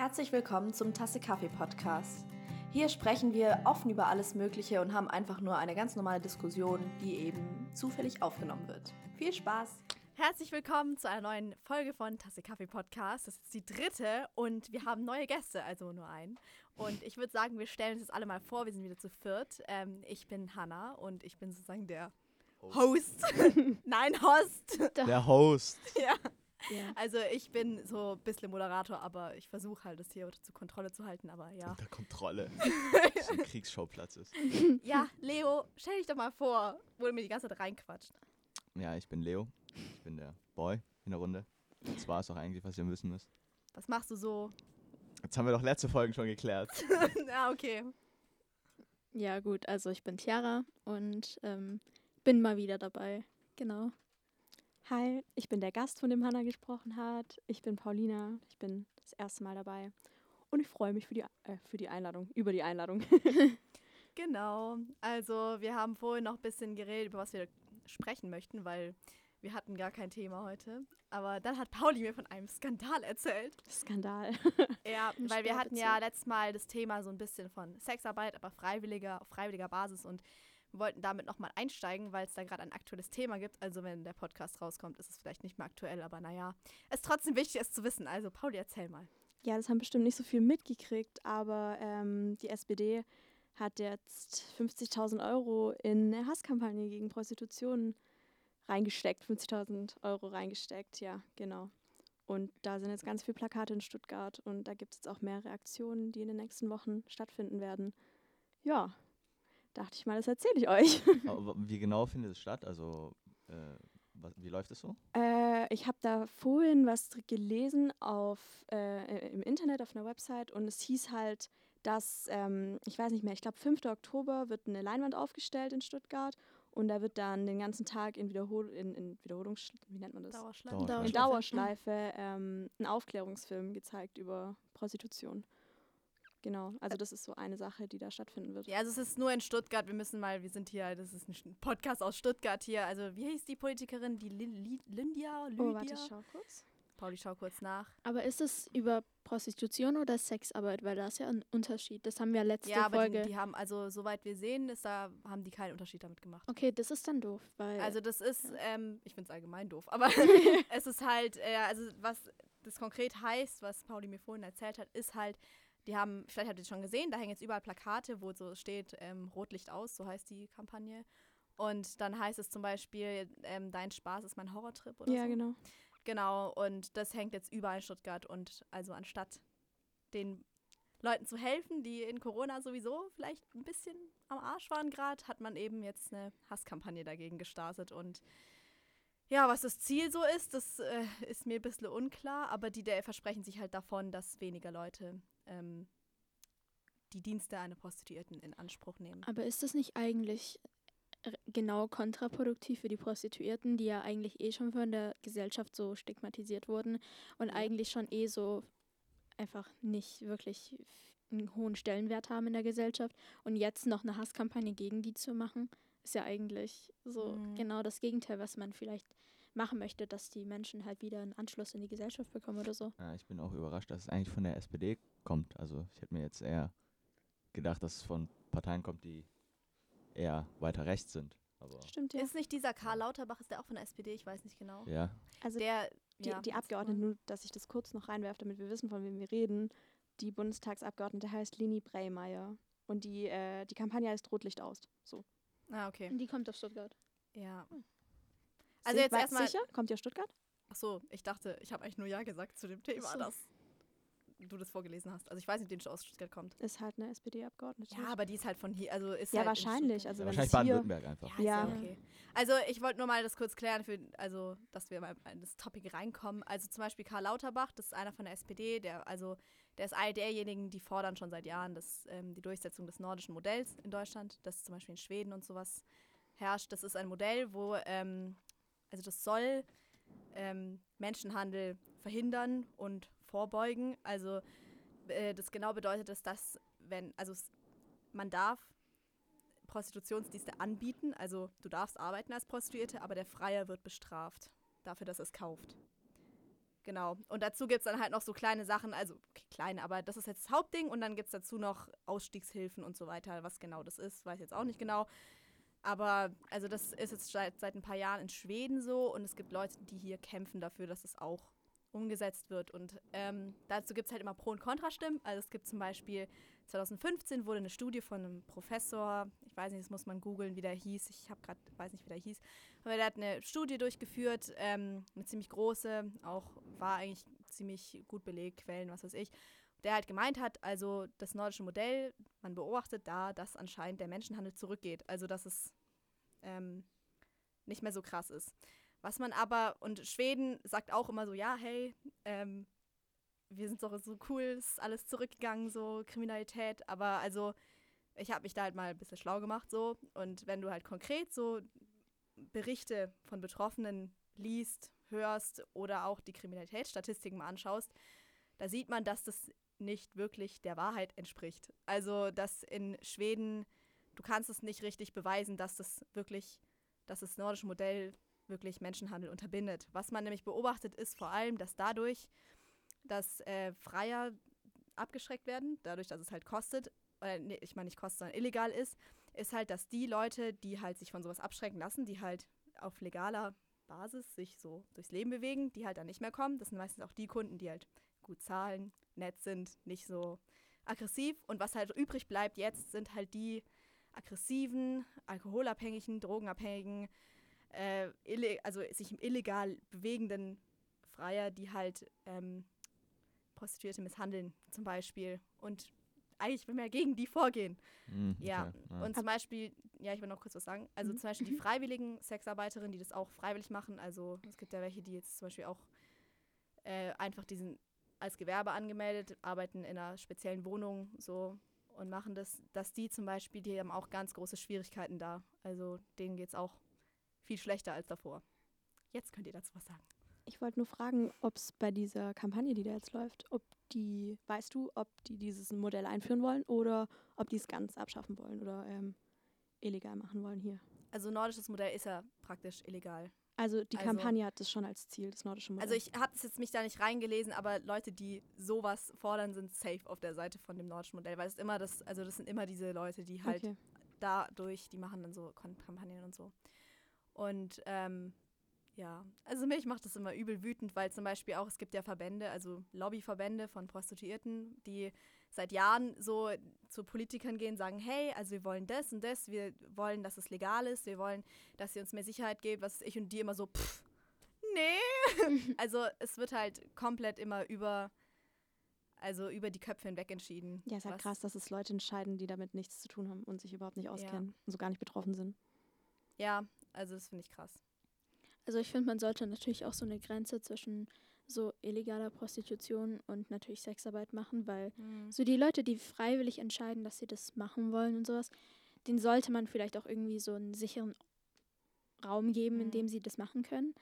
Herzlich willkommen zum Tasse Kaffee Podcast. Hier sprechen wir offen über alles Mögliche und haben einfach nur eine ganz normale Diskussion, die eben zufällig aufgenommen wird. Viel Spaß! Herzlich willkommen zu einer neuen Folge von Tasse Kaffee Podcast. Das ist die dritte und wir haben neue Gäste, also nur einen. Und ich würde sagen, wir stellen uns jetzt alle mal vor, wir sind wieder zu viert. Ähm, ich bin Hanna und ich bin sozusagen der Host. Nein, Host. Der Host. ja. Ja. Also ich bin so ein bisschen Moderator, aber ich versuche halt, das hier unter Kontrolle zu halten, aber ja. Unter Kontrolle. so ein Kriegsschauplatz ist. Ja, Leo, stell dich doch mal vor, wo du mir die ganze Zeit reinquatscht. Ja, ich bin Leo. Ich bin der Boy in der Runde. Das war es auch eigentlich, was ihr wissen müsst. Was machst du so? Jetzt haben wir doch letzte Folgen schon geklärt. ja, okay. Ja, gut, also ich bin Tiara und ähm, bin mal wieder dabei. Genau. Hi, ich bin der Gast, von dem Hanna gesprochen hat. Ich bin Paulina. Ich bin das erste Mal dabei. Und ich freue mich für die, äh, für die Einladung, über die Einladung. genau. Also, wir haben vorhin noch ein bisschen geredet, über was wir sprechen möchten, weil wir hatten gar kein Thema heute. Aber dann hat Pauli mir von einem Skandal erzählt. Skandal. ja, weil wir hatten ja letztes Mal das Thema so ein bisschen von Sexarbeit, aber freiwilliger, auf freiwilliger Basis und wir wollten damit nochmal einsteigen, weil es da gerade ein aktuelles Thema gibt. Also wenn der Podcast rauskommt, ist es vielleicht nicht mehr aktuell, aber naja, es ist trotzdem wichtig, es zu wissen. Also Pauli, erzähl mal. Ja, das haben bestimmt nicht so viel mitgekriegt, aber ähm, die SPD hat jetzt 50.000 Euro in eine Hasskampagne gegen Prostitution reingesteckt. 50.000 Euro reingesteckt, ja, genau. Und da sind jetzt ganz viele Plakate in Stuttgart und da gibt es jetzt auch mehrere Aktionen, die in den nächsten Wochen stattfinden werden. Ja, dachte ich mal, das erzähle ich euch. Aber wie genau findet es statt? Also, äh, was, wie läuft es so? Äh, ich habe da vorhin was gelesen auf, äh, im Internet auf einer Website und es hieß halt, dass, ähm, ich weiß nicht mehr, ich glaube 5. Oktober wird eine Leinwand aufgestellt in Stuttgart und da wird dann den ganzen Tag in, Wiederhol in, in Wiederholungs... wie nennt man das? Dauerschleife. Dauerschleife. In Dauerschleife ähm, ein Aufklärungsfilm gezeigt über Prostitution. Genau, also das ist so eine Sache, die da stattfinden wird. Ja, also es ist nur in Stuttgart. Wir müssen mal, wir sind hier, das ist ein Podcast aus Stuttgart hier. Also wie hieß die Politikerin? Die Lindia? Lydia? Oh, warte, schau kurz. Pauli, schau kurz nach. Aber ist es über Prostitution oder Sexarbeit? Weil da ist ja ein Unterschied. Das haben wir letzte ja, aber Folge. Die, die haben, also soweit wir sehen, ist da, haben die keinen Unterschied damit gemacht. Okay, das ist dann doof, weil. Also das ist, ja. ähm, ich finde es allgemein doof, aber es ist halt, äh, also was das konkret heißt, was Pauli mir vorhin erzählt hat, ist halt, die haben, vielleicht habt ihr es schon gesehen, da hängen jetzt überall Plakate, wo so steht, ähm, Rotlicht aus, so heißt die Kampagne. Und dann heißt es zum Beispiel, ähm, dein Spaß ist mein Horrortrip oder ja, so. Ja, genau. Genau, und das hängt jetzt überall in Stuttgart. Und also anstatt den Leuten zu helfen, die in Corona sowieso vielleicht ein bisschen am Arsch waren gerade, hat man eben jetzt eine Hasskampagne dagegen gestartet. Und ja, was das Ziel so ist, das äh, ist mir ein bisschen unklar, aber die der versprechen sich halt davon, dass weniger Leute ähm, die Dienste einer Prostituierten in Anspruch nehmen. Aber ist das nicht eigentlich genau kontraproduktiv für die Prostituierten, die ja eigentlich eh schon von der Gesellschaft so stigmatisiert wurden und ja. eigentlich schon eh so einfach nicht wirklich einen hohen Stellenwert haben in der Gesellschaft und jetzt noch eine Hasskampagne gegen die zu machen, ist ja eigentlich so mhm. genau das Gegenteil, was man vielleicht machen möchte, dass die Menschen halt wieder einen Anschluss in die Gesellschaft bekommen oder so. Ja, ich bin auch überrascht, dass es eigentlich von der SPD kommt. Also ich hätte mir jetzt eher gedacht, dass es von Parteien kommt, die eher weiter rechts sind. Aber Stimmt, ja. Ist nicht dieser Karl Lauterbach, ist der auch von der SPD? Ich weiß nicht genau. Ja. Also der, die, ja, die Abgeordnete, nur dass ich das kurz noch reinwerfe, damit wir wissen, von wem wir reden, die Bundestagsabgeordnete heißt Lini Breymeier. Und die, äh, die Kampagne heißt Rotlicht aus. So. Ah, okay. Und die kommt aus Stuttgart. Ja. Hm. Also Sind, jetzt erstmal. Sicher? Kommt ihr aus Stuttgart? Ach so, ich dachte, ich habe eigentlich nur Ja gesagt zu dem Thema. So. Das du das vorgelesen hast. Also ich weiß nicht, ob die aus Stuttgart kommt. Ist halt eine SPD-Abgeordnete. Ja, aber die ist halt von hier, also ist Ja, halt wahrscheinlich. Also ja, wahrscheinlich Baden-Württemberg einfach. Ja, ja. okay. Also ich wollte nur mal das kurz klären, für, also dass wir mal in das Topic reinkommen. Also zum Beispiel Karl Lauterbach, das ist einer von der SPD, der also der ist einer derjenigen, die fordern schon seit Jahren das, ähm, die Durchsetzung des nordischen Modells in Deutschland, das zum Beispiel in Schweden und sowas herrscht. Das ist ein Modell, wo ähm, also das soll ähm, Menschenhandel verhindern und vorbeugen. Also äh, das genau bedeutet, dass das, wenn, also man darf Prostitutionsdienste anbieten, also du darfst arbeiten als Prostituierte, aber der Freier wird bestraft dafür, dass er es kauft. Genau. Und dazu gibt es dann halt noch so kleine Sachen, also okay, kleine, aber das ist jetzt das Hauptding und dann gibt es dazu noch Ausstiegshilfen und so weiter. Was genau das ist, weiß ich jetzt auch nicht genau. Aber also das ist jetzt seit, seit ein paar Jahren in Schweden so und es gibt Leute, die hier kämpfen dafür, dass es auch umgesetzt wird. Und ähm, dazu gibt es halt immer Pro- und Kontrastimmen. Also es gibt zum Beispiel 2015 wurde eine Studie von einem Professor, ich weiß nicht, das muss man googeln, wie der hieß, ich habe gerade, weiß nicht, wie der hieß, aber der hat eine Studie durchgeführt, ähm, eine ziemlich große, auch war eigentlich ziemlich gut belegt, Quellen, was weiß ich, der halt gemeint hat, also das nordische Modell, man beobachtet da, dass anscheinend der Menschenhandel zurückgeht, also dass es ähm, nicht mehr so krass ist. Was man aber, und Schweden sagt auch immer so, ja, hey, ähm, wir sind doch so cool, ist alles zurückgegangen, so Kriminalität. Aber also, ich habe mich da halt mal ein bisschen schlau gemacht, so. Und wenn du halt konkret so Berichte von Betroffenen liest, hörst oder auch die Kriminalitätsstatistiken mal anschaust, da sieht man, dass das nicht wirklich der Wahrheit entspricht. Also, dass in Schweden, du kannst es nicht richtig beweisen, dass das wirklich, dass das nordische Modell wirklich Menschenhandel unterbindet. Was man nämlich beobachtet, ist vor allem, dass dadurch, dass äh, Freier abgeschreckt werden, dadurch, dass es halt kostet, oder nee, ich meine nicht kostet, sondern illegal ist, ist halt, dass die Leute, die halt sich von sowas abschrecken lassen, die halt auf legaler Basis sich so durchs Leben bewegen, die halt dann nicht mehr kommen. Das sind meistens auch die Kunden, die halt gut zahlen, nett sind, nicht so aggressiv. Und was halt übrig bleibt jetzt, sind halt die aggressiven, alkoholabhängigen, drogenabhängigen, äh, also sich illegal bewegenden Freier, die halt ähm, Prostituierte misshandeln zum Beispiel. Und eigentlich will man ja gegen die vorgehen. Mhm, Ja, okay, ja. und zum Beispiel, ja, ich will noch kurz was sagen. Also Mhm. zum Beispiel die freiwilligen Sexarbeiterinnen, die das auch freiwillig machen. Also es gibt ja welche, die jetzt zum Beispiel auch äh, einfach diesen als Gewerbe angemeldet, arbeiten in einer speziellen Wohnung so und machen das, dass die zum Beispiel, die haben auch ganz große Schwierigkeiten da. Also denen geht es auch viel schlechter als davor. Jetzt könnt ihr dazu was sagen. Ich wollte nur fragen, ob es bei dieser Kampagne, die da jetzt läuft, ob die, weißt du, ob die dieses Modell einführen wollen oder ob die es ganz abschaffen wollen oder ähm, illegal machen wollen hier. Also nordisches Modell ist ja praktisch illegal. Also die Also- Kampagne hat das schon als Ziel, das nordische Modell. Also ich habe jetzt mich da nicht reingelesen, aber Leute, die sowas fordern, sind safe auf der Seite von dem nordischen Modell, weil es immer das, also das sind immer diese Leute, die halt okay. dadurch, die machen dann so Kampagnen und so. Und ähm, ja, also mich macht das immer übel wütend, weil zum Beispiel auch, es gibt ja Verbände, also Lobbyverbände von Prostituierten, die seit Jahren so zu Politikern gehen, sagen, hey, also wir wollen das und das, wir wollen, dass es legal ist, wir wollen, dass ihr uns mehr Sicherheit gebt, was ich und die immer so, pff, nee. also es wird halt komplett immer über, also über die Köpfe hinweg entschieden. Ja, ist halt krass, dass es Leute entscheiden, die damit nichts zu tun haben und sich überhaupt nicht auskennen und so gar nicht betroffen sind. Ja, also das finde ich krass. Also ich finde, man sollte natürlich auch so eine Grenze zwischen so illegaler Prostitution und natürlich Sexarbeit machen, weil so die Leute, die freiwillig entscheiden, dass sie das machen wollen und sowas, denen sollte man vielleicht auch irgendwie so einen sicheren Raum geben, in Mhm. dem sie das machen können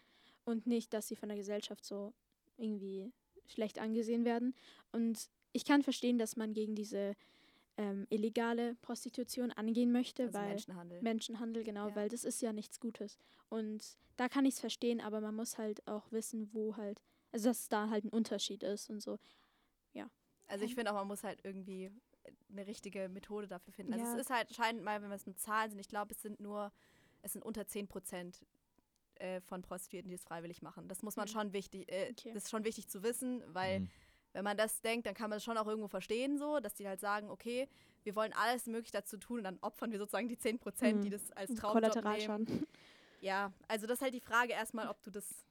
und nicht, dass sie von der Gesellschaft so irgendwie schlecht angesehen werden. Und ich kann verstehen, dass man gegen diese ähm, illegale Prostitution angehen möchte, Also weil Menschenhandel. Menschenhandel, genau, Ja. weil das ist ja nichts Gutes. Und da kann ich es verstehen, aber man muss halt auch wissen, wo halt, also dass da halt ein Unterschied ist und so. Also ich finde auch, man muss halt irgendwie eine richtige Methode dafür finden. Also Ja. es ist halt scheint mal, wenn wir es mit Zahlen sind, ich glaube, es sind nur, es sind unter 10 Prozent äh, von Prostituierten, die das freiwillig machen. Das muss man Mhm. schon wichtig, äh, Okay. das ist schon wichtig zu wissen, weil Mhm. Wenn man das denkt, dann kann man es schon auch irgendwo verstehen, so, dass die halt sagen, okay, wir wollen alles möglich dazu tun und dann opfern wir sozusagen die 10 Prozent, Mhm. die das als Traumjob nehmen. Kollateralschaden. Ja, also das ist halt die Frage erstmal, ob du das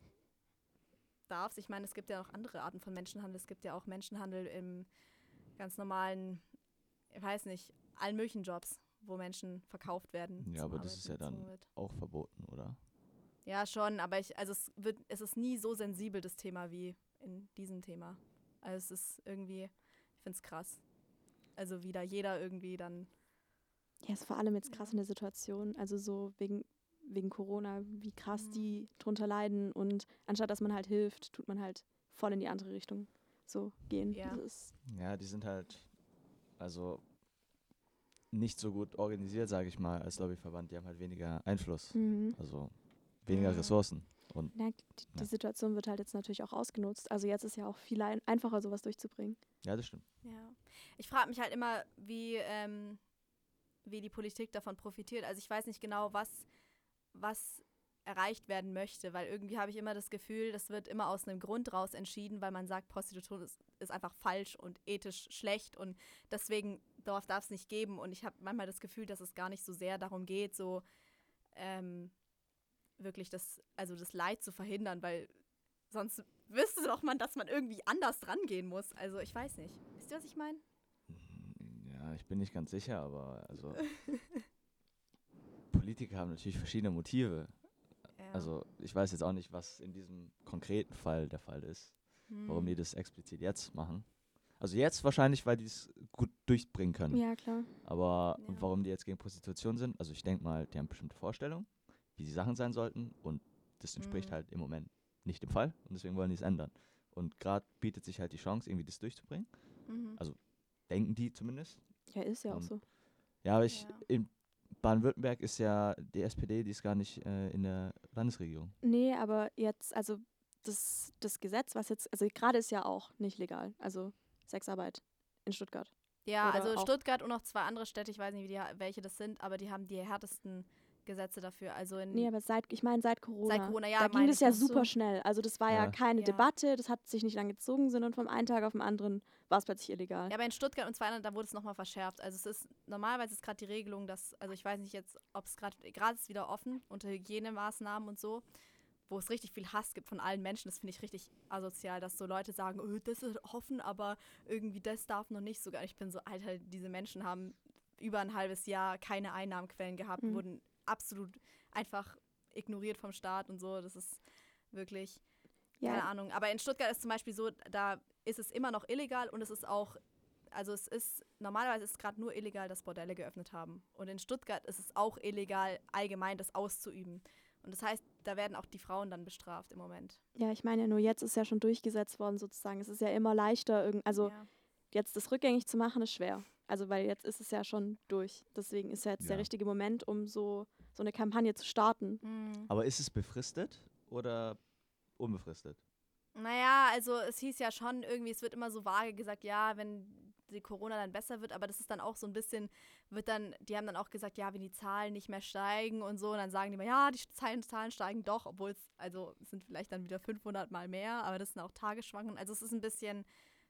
darfst. Ich meine, es gibt ja noch andere Arten von Menschenhandel. Es gibt ja auch Menschenhandel im ganz normalen, ich weiß nicht, allen möglichen Jobs, wo Menschen verkauft werden. Ja, aber das ist ja Arbeiten dann wird. auch verboten, oder? Ja, schon, aber ich, also es wird, es ist nie so sensibel, das Thema, wie in diesem Thema. Also es ist irgendwie, ich finde es krass. Also wie da jeder irgendwie dann Ja, ist vor allem jetzt krass in der Situation, also so wegen, wegen Corona, wie krass Mhm. die drunter leiden und anstatt dass man halt hilft, tut man halt voll in die andere Richtung so gehen. Ja. Ja, die sind halt, also nicht so gut organisiert, sage ich mal, als Lobbyverband. Die haben halt weniger Einfluss, mhm. also weniger Mhm. Ressourcen. Und Na, die, die Ja. Situation wird halt jetzt natürlich auch ausgenutzt. Also jetzt ist ja auch viel ein einfacher, sowas durchzubringen. ja, das stimmt. Ja. Ich frage mich halt immer, wie, ähm, wie die Politik davon profitiert. Also ich weiß nicht genau, was, was erreicht werden möchte, weil irgendwie habe ich immer das Gefühl, das wird immer aus einem Grund raus entschieden, weil man sagt, Prostitution ist, ist einfach falsch und ethisch schlecht und deswegen darf es nicht geben. Und ich habe manchmal das Gefühl, dass es gar nicht so sehr darum geht, so ähm, wirklich das, also das Leid zu verhindern, weil sonst wüsste doch man, dass man irgendwie anders dran gehen muss. Also ich weiß nicht. Wisst ihr, was ich meine? Ja, ich bin nicht ganz sicher, aber also Politiker haben natürlich verschiedene Motive. Ja. Also ich weiß jetzt auch nicht, was in diesem konkreten Fall der Fall ist, warum Hm. die das explizit jetzt machen. Also jetzt wahrscheinlich, weil die es gut durchbringen können. Ja, klar. Aber Ja. warum die jetzt gegen Prostitution sind, also ich denke mal, die haben bestimmte Vorstellungen, wie die Sachen sein sollten und das entspricht Mhm. halt im Moment nicht dem Fall und deswegen wollen die es ändern. Und gerade bietet sich halt die Chance, irgendwie das durchzubringen. Mhm. also Denken die zumindest. Ja, ist ja auch Und- so. Ja, aber ich, Ja. in Baden-Württemberg ist ja die SPD, die ist gar nicht äh, in der Landesregierung. Nee, aber jetzt, also das, das Gesetz, was jetzt, also gerade ist ja auch nicht legal. Also Sexarbeit in Stuttgart. Ja, Oder also auch- Stuttgart und noch zwei andere Städte, ich weiß nicht, wie die, welche das sind, aber die haben die härtesten Gesetze dafür. Also in Nee, aber seit, ich meine seit Corona. seit Corona, ja, da ging ich ja auch so. super schnell. Also das war ja, Ja. keine Ja. Debatte, das hat sich nicht lange gezogen, sondern vom einen Tag auf den anderen war es plötzlich illegal. Ja, aber in Stuttgart und zwei anderen, da wurde es nochmal verschärft. Also es ist, normalerweise ist gerade die Regelung, dass, also ich weiß nicht jetzt, ob es gerade, gerade ist es wieder offen, unter Hygienemaßnahmen und so, wo es richtig viel Hass gibt von allen Menschen. Das finde ich richtig asozial, dass so Leute sagen, oh, das ist offen, aber irgendwie das darf noch nicht sogar. Ich bin so, Alter, diese Menschen haben über ein halbes Jahr keine Einnahmenquellen gehabt, Mhm. wurden absolut einfach ignoriert vom Staat und so. Das ist wirklich, keine ja, Ahnung. Aber in Stuttgart ist zum Beispiel so, da ist es immer noch illegal und es ist auch, also es ist, normalerweise ist es gerade nur illegal, dass Bordelle geöffnet haben. Und in Stuttgart ist es auch illegal, allgemein das auszuüben. Und das heißt, da werden auch die Frauen dann bestraft im Moment. ja, ich meine ja nur, jetzt ist ja schon durchgesetzt worden sozusagen. Es ist ja immer leichter, also ja. jetzt das rückgängig zu machen, ist schwer. Also weil jetzt ist es ja schon durch. Deswegen ist ja jetzt der Ja. richtige Moment, um so, so eine Kampagne zu starten. Mhm. Aber ist es befristet oder unbefristet? Naja, also es hieß ja schon irgendwie, es wird immer so vage gesagt, ja, wenn die Corona dann besser wird, aber das ist dann auch so ein bisschen, wird dann, die haben dann auch gesagt, ja, wenn die Zahlen nicht mehr steigen und so, und dann sagen die mal, ja, die Zahlen, Zahlen steigen doch, obwohl es, also es sind vielleicht dann wieder 500 mal mehr, aber das sind auch Tagesschwankungen, also es ist ein bisschen,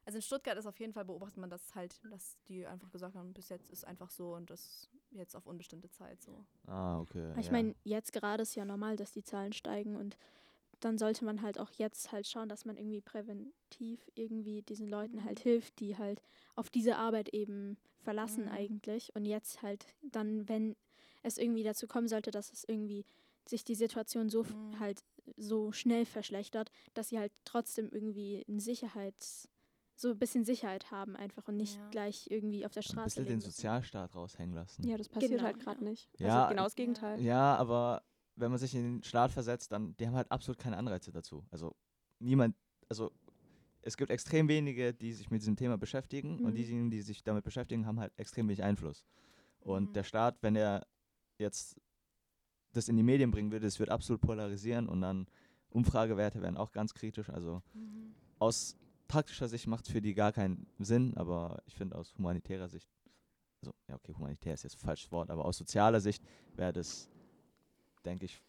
also in Stuttgart ist auf jeden Fall beobachtet man das halt, dass die einfach gesagt haben, bis jetzt ist einfach so und das jetzt auf unbestimmte Zeit so. Ah, okay. Ich ja. meine, jetzt gerade ist ja normal, dass die Zahlen steigen und dann sollte man halt auch jetzt halt schauen, dass man irgendwie präventiv irgendwie diesen Leuten halt hilft, die halt auf diese Arbeit eben verlassen Mhm. eigentlich. Und jetzt halt dann, wenn es irgendwie dazu kommen sollte, dass es irgendwie sich die Situation so f- Mhm. halt so schnell verschlechtert, dass sie halt trotzdem irgendwie ein Sicherheits so ein bisschen Sicherheit haben einfach und nicht Ja. gleich irgendwie auf der ein Straße bisschen leben den müssen. Sozialstaat raushängen lassen. Ja, das passiert Genau, halt gerade genau. nicht. Ja, also genau das Ja. Gegenteil. Ja, aber wenn man sich in den Staat versetzt, dann, die haben halt absolut keine Anreize dazu. Also niemand, also es gibt extrem wenige, die sich mit diesem Thema beschäftigen und Mhm. diejenigen, die sich damit beschäftigen, haben halt extrem wenig Einfluss. Und Mhm. der Staat, wenn er jetzt das in die Medien bringen würde, es wird absolut polarisieren und dann Umfragewerte werden auch ganz kritisch. Also aus praktischer Sicht macht es für die gar keinen Sinn, aber ich finde aus humanitärer Sicht, also ja okay, humanitär ist jetzt ein falsches Wort, aber aus sozialer Sicht wäre das, denke ich,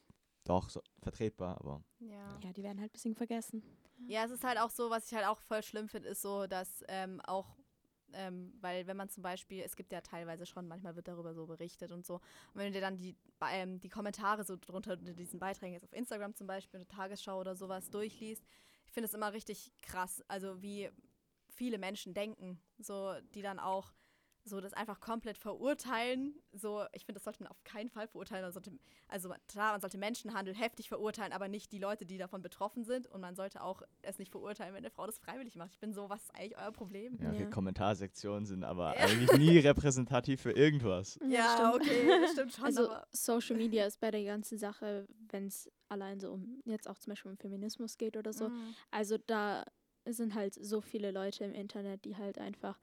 doch so vertretbar, aber Ja. Ja, die werden halt ein bisschen vergessen. Ja, es ist halt auch so, was ich halt auch voll schlimm finde, ist so, dass ähm, auch, ähm, weil wenn man zum Beispiel, es gibt ja teilweise schon, manchmal wird darüber so berichtet und so, und wenn du dir dann die, ähm, die Kommentare so drunter unter diesen Beiträgen jetzt auf Instagram zum Beispiel, eine Tagesschau oder sowas durchliest, ich finde es immer richtig krass, also wie viele Menschen denken, so, die dann auch so das einfach komplett verurteilen. So, ich finde, das sollte man auf keinen Fall verurteilen. Man sollte, also klar, man sollte Menschenhandel heftig verurteilen, aber nicht die Leute, die davon betroffen sind. Und man sollte auch es nicht verurteilen, wenn eine Frau das freiwillig macht. Ich bin so, was ist eigentlich euer Problem? ja, okay, Ja. Kommentarsektionen sind aber Ja. eigentlich nie repräsentativ für irgendwas. Ja, okay, das stimmt schon. Also aber Social Media ist bei der ganzen Sache, wenn es allein so um jetzt auch zum Beispiel um Feminismus geht oder so, Mm. also da sind halt so viele Leute im Internet, die halt einfach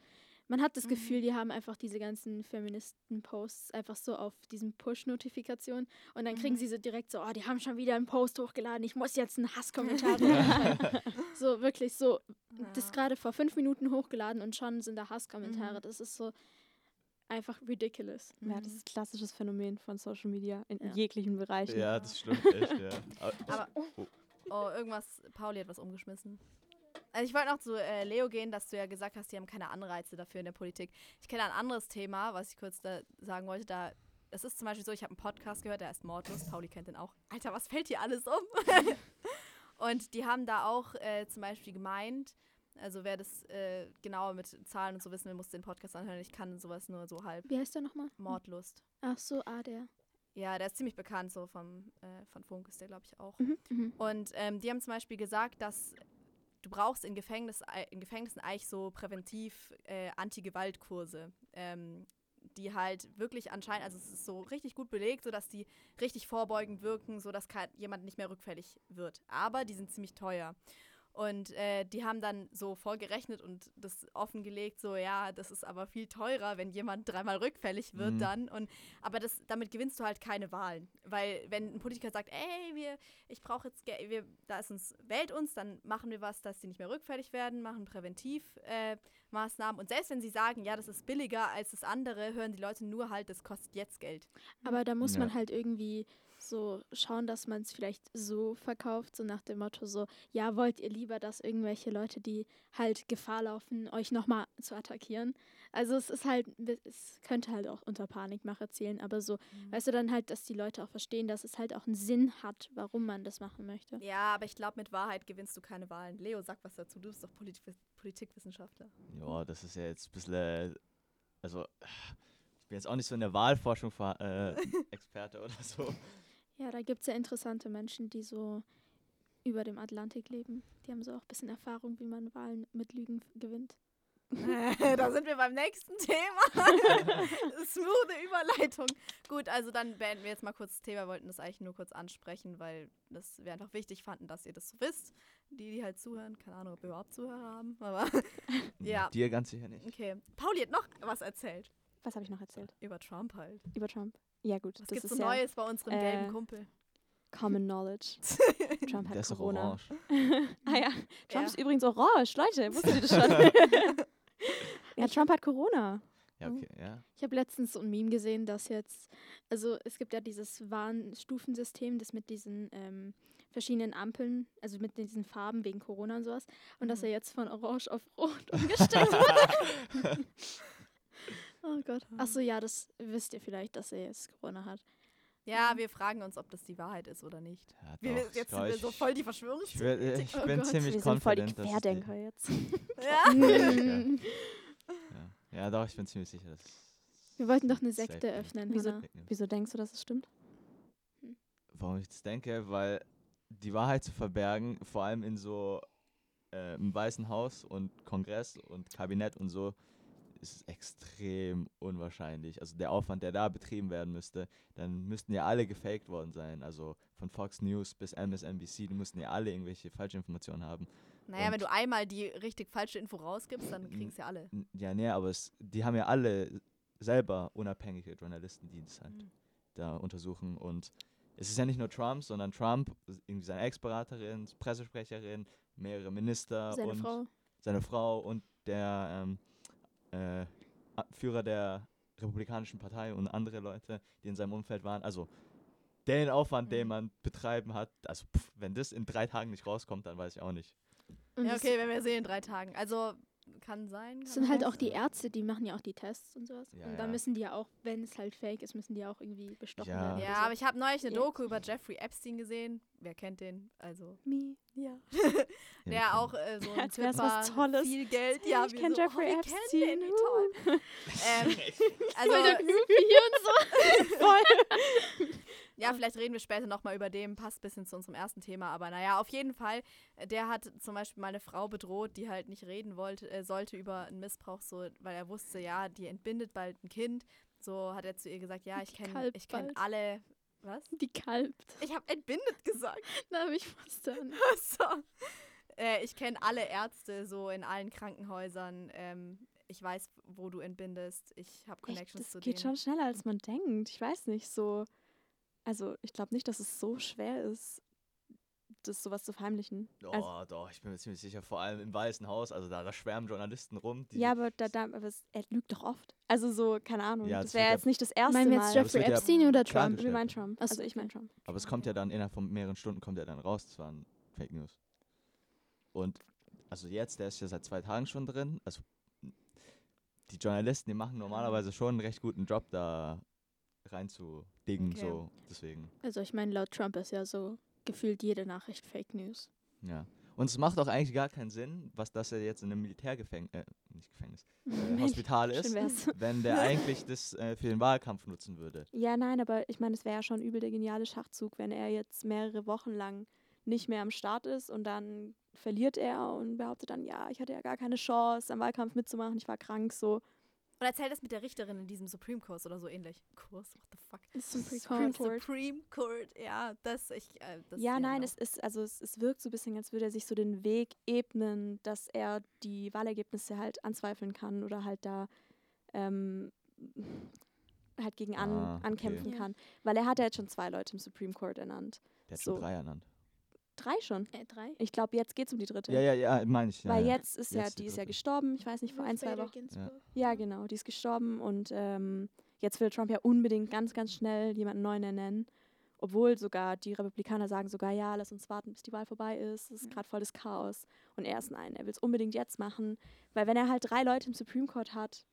Man hat das Mhm. Gefühl, die haben einfach diese ganzen Feministen-Posts einfach so auf diesen Push-Notifikation und dann kriegen Mhm. sie so direkt so, oh, die haben schon wieder einen Post hochgeladen, ich muss jetzt einen Hasskommentar runterschreiben. So wirklich so, das Ja. gerade vor fünf Minuten hochgeladen und schon sind da Hasskommentare. Mhm. Das ist so einfach ridiculous. Ja, das ist ein klassisches Phänomen von Social Media in Ja. jeglichen Bereichen. Ja, das stimmt echt, ja. Aber, oh, irgendwas, Pauli hat was umgeschmissen. Also ich wollte noch zu äh, Leo gehen, dass du ja gesagt hast, die haben keine Anreize dafür in der Politik. Ich kenne ein anderes Thema, was ich kurz da sagen wollte. Da, es ist zum Beispiel so, ich habe einen Podcast gehört, der ist Mordlos. Pauli kennt den auch. Alter, was fällt hier alles um? und die haben da auch äh, zum Beispiel gemeint, also wer das äh, genauer mit Zahlen und so wissen will, muss den Podcast anhören. Ich kann sowas nur so halb. Wie heißt der nochmal? Mordlust. Ach so, ah, der. Ja, der ist ziemlich bekannt, so vom, äh, von Funk ist der, glaube ich, auch. Mhm. Mhm. Und ähm, die haben zum Beispiel gesagt, dass du brauchst in, Gefängnis, in Gefängnissen eigentlich so präventiv äh, Anti-Gewalt-Kurse, ähm, die halt wirklich anscheinend, also es ist so richtig gut belegt, sodass die richtig vorbeugend wirken, sodass jemand nicht mehr rückfällig wird. Aber die sind ziemlich teuer. Und äh, die haben dann so vorgerechnet und das offengelegt, so ja, das ist aber viel teurer, wenn jemand dreimal rückfällig wird Mhm. dann. Und aber das, damit gewinnst du halt keine Wahlen. Weil wenn ein Politiker sagt, ey, wir, ich brauche jetzt Geld, wir, da ist uns, wählt uns, dann machen wir was, dass sie nicht mehr rückfällig werden, machen Präventivmaßnahmen. Äh, Maßnahmen. und selbst wenn sie sagen, ja, das ist billiger als das andere, hören die Leute nur halt, das kostet jetzt Geld. Aber da muss Ja. man halt irgendwie so schauen, dass man es vielleicht so verkauft, so nach dem Motto so, ja, wollt ihr lieber, dass irgendwelche Leute, die halt Gefahr laufen, euch nochmal zu attackieren? Also es ist halt, es könnte halt auch unter Panikmache zählen, aber so, weißt du dann halt, dass die Leute auch verstehen, dass es halt auch einen Sinn hat, warum man das machen möchte. Ja, aber ich glaube, mit Wahrheit gewinnst du keine Wahlen. Leo, sag was dazu. Du bist doch Polit Politikwissenschaftler. Ja, das ist ja jetzt ein bisschen, äh, also ich bin jetzt auch nicht so in der Wahlforschung äh, Experte oder so. Ja, da gibt es ja interessante Menschen, die so über dem Atlantik leben. Die haben so auch ein bisschen Erfahrung, wie man Wahlen mit Lügen gewinnt. da sind wir beim nächsten Thema. Smooth Überleitung. Gut, also dann beenden wir jetzt mal kurz das Thema. Wir wollten das eigentlich nur kurz ansprechen, weil das wir einfach wichtig fanden, dass ihr das so wisst. Die, die halt zuhören. Keine Ahnung, ob wir überhaupt Zuhörer haben. Aber Ja. Dir ganz sicher nicht. okay. Pauli hat noch was erzählt. Was habe ich noch erzählt? Über Trump halt. Über Trump? Ja, gut. Was das gibt's ist so ja Neues bei unserem äh, gelben Kumpel? Common Knowledge. Trump Der hat ist doch Corona. orange. ah ja, Trump Ja. ist übrigens orange. Leute, wusstet ihr das schon? ja, Trump hat Corona. Ja, okay, ja. Ich habe letztens so ein Meme gesehen, dass jetzt, also es gibt ja dieses Warnstufensystem, das mit diesen ähm, verschiedenen Ampeln, also mit diesen Farben wegen Corona und sowas, und dass Mhm. er jetzt von Orange auf Rot umgestellt wurde. Oh Gott. Achso, ja, das wisst ihr vielleicht, dass er jetzt Corona hat. Ja, wir fragen uns, ob das die Wahrheit ist oder nicht. ja Wir, doch, jetzt sind wir ich- so voll die Ich, Verschwörungstheoretiker. will, ich Oh bin Gott, ziemlich Wir sind voll die Querdenker jetzt. Ja. Ja. ja, doch, ich bin ziemlich sicher, dass Wir wollten doch eine Sekte öffnen, Wieso? Hannah. Wieso denkst du, dass es stimmt? Warum ich das denke, weil die Wahrheit zu verbergen, vor allem in so äh, im Weißen Haus und Kongress und Kabinett und so, ist extrem unwahrscheinlich. Also der Aufwand, der da betrieben werden müsste, dann müssten ja alle gefaked worden sein. Also von Fox News bis MSNBC, die müssten ja alle irgendwelche Falschinformationen haben. Naja, wenn Und- du einmal die richtig falsche Info rausgibst, dann kriegen es ja alle. Ja, nee, aber es, die haben ja alle selber unabhängige Journalisten, die das halt Mhm. da untersuchen. Und es ist ja nicht nur Trump, sondern Trump, irgendwie seine Ex-Beraterin, Pressesprecherin, mehrere Minister Seine und Frau. seine Frau und der ähm, äh, A- Führer der Republikanischen Partei und andere Leute, die in seinem Umfeld waren. Also den Aufwand, den Mhm. man betreiben hat, also pff, wenn das in drei Tagen nicht rauskommt, dann weiß ich auch nicht. Ja, okay, wenn wir sehen in drei Tagen. Also kann sein. Es kann sind halt sein. auch die Ärzte, die machen ja auch die Tests und sowas. Ja, und da ja. müssen die ja auch, wenn es halt fake ist, müssen die auch irgendwie bestochen Ja. werden. Ja, oder aber ich habe neulich eine Ja. Doku über Jeffrey Epstein gesehen. Wer kennt den? Also, Me. ja. Ja, Der auch äh, so ein Typ was Tolles. Viel Geld. Hey, Ja, ich wir kenn so, Jeffrey oh, wir Epstein. Den, wie toll. ähm, Voll der also, Groupie hier und so. Ja, vielleicht reden wir später nochmal über den, passt ein bisschen zu unserem ersten Thema, aber naja, auf jeden Fall, äh, der hat zum Beispiel meine Frau bedroht, die halt nicht reden wollte, äh, sollte über einen Missbrauch, so, weil er wusste, ja, die entbindet bald ein Kind. So hat er zu ihr gesagt, ja, ich kenne kenn alle. Was? Die kalbt. Ich habe entbindet gesagt. Habe ich verstanden. so. äh, ich kenne alle Ärzte so in allen Krankenhäusern. Ähm, ich weiß, wo du entbindest, ich habe Echt, Connections das zu geht denen. schon schneller, als man denkt. Ich weiß nicht, so. Also, ich glaube nicht, dass es so schwer ist, das sowas zu verheimlichen. Oh, Also, doch, ich bin mir ziemlich sicher, vor allem im Weißen Haus, also da, da schwärmen Journalisten rum. Die, ja, aber, da, da, aber es, er lügt doch oft. Also, so, keine Ahnung. Ja, das das wäre jetzt nicht das erste Meinen wir Mal. jetzt das Jeffrey ja Epstein oder Trump? Wir meinen Trump. Also, ich meine. Trump. Aber es kommt ja dann innerhalb von mehreren Stunden kommt ja dann raus, das waren Fake News. Und also jetzt, der ist ja seit zwei Tagen schon drin. Also die Journalisten, die machen normalerweise schon einen recht guten Job, da reinzudingen, Okay. so. Deswegen, Also ich meine, laut Trump ist ja so gefühlt jede Nachricht Fake News. ja. Und es macht auch eigentlich gar keinen Sinn, was das er jetzt in einem Militärgefängnis, äh, nicht Gefängnis, äh, Hospital ist, wenn der eigentlich das äh, für den Wahlkampf nutzen würde. Ja, nein, aber ich meine, es wäre ja schon übel der geniale Schachzug, wenn er jetzt mehrere Wochen lang nicht mehr am Start ist und dann verliert er und behauptet dann, ja, ich hatte ja gar keine Chance, am Wahlkampf mitzumachen, ich war krank, so. Und erzählt das mit der Richterin in diesem Supreme Court oder so ähnlich. Kurs, what the fuck? Supreme Supreme Court. Supreme Court, ja, das, ich, äh, das ja, nein, genau. es ist, also es, es wirkt so ein bisschen, als würde er sich so den Weg ebnen, dass er die Wahlergebnisse halt anzweifeln kann oder halt da ähm, halt gegen an, Ah, okay. ankämpfen kann. Weil er hat ja jetzt schon zwei Leute im Supreme Court ernannt. Der hat So. schon drei ernannt. Drei schon. Äh, drei? Ich glaube, jetzt geht es um die dritte. Ja, ja, ja, meine ich. Ja, Weil ja. jetzt ist ja, Jetzt die die ist ja gestorben, ich weiß nicht, vor ein, zwei Wochen. Ginsburg. Ja, genau, die ist gestorben und ähm, jetzt will Trump ja unbedingt ganz, ganz schnell jemanden neuen ernennen. Obwohl sogar die Republikaner sagen sogar, ja, lass uns warten, bis die Wahl vorbei ist. Es ist Ja. gerade voll das Chaos. Und er ist nein, er will es unbedingt jetzt machen. Weil wenn er halt drei Leute im Supreme Court hat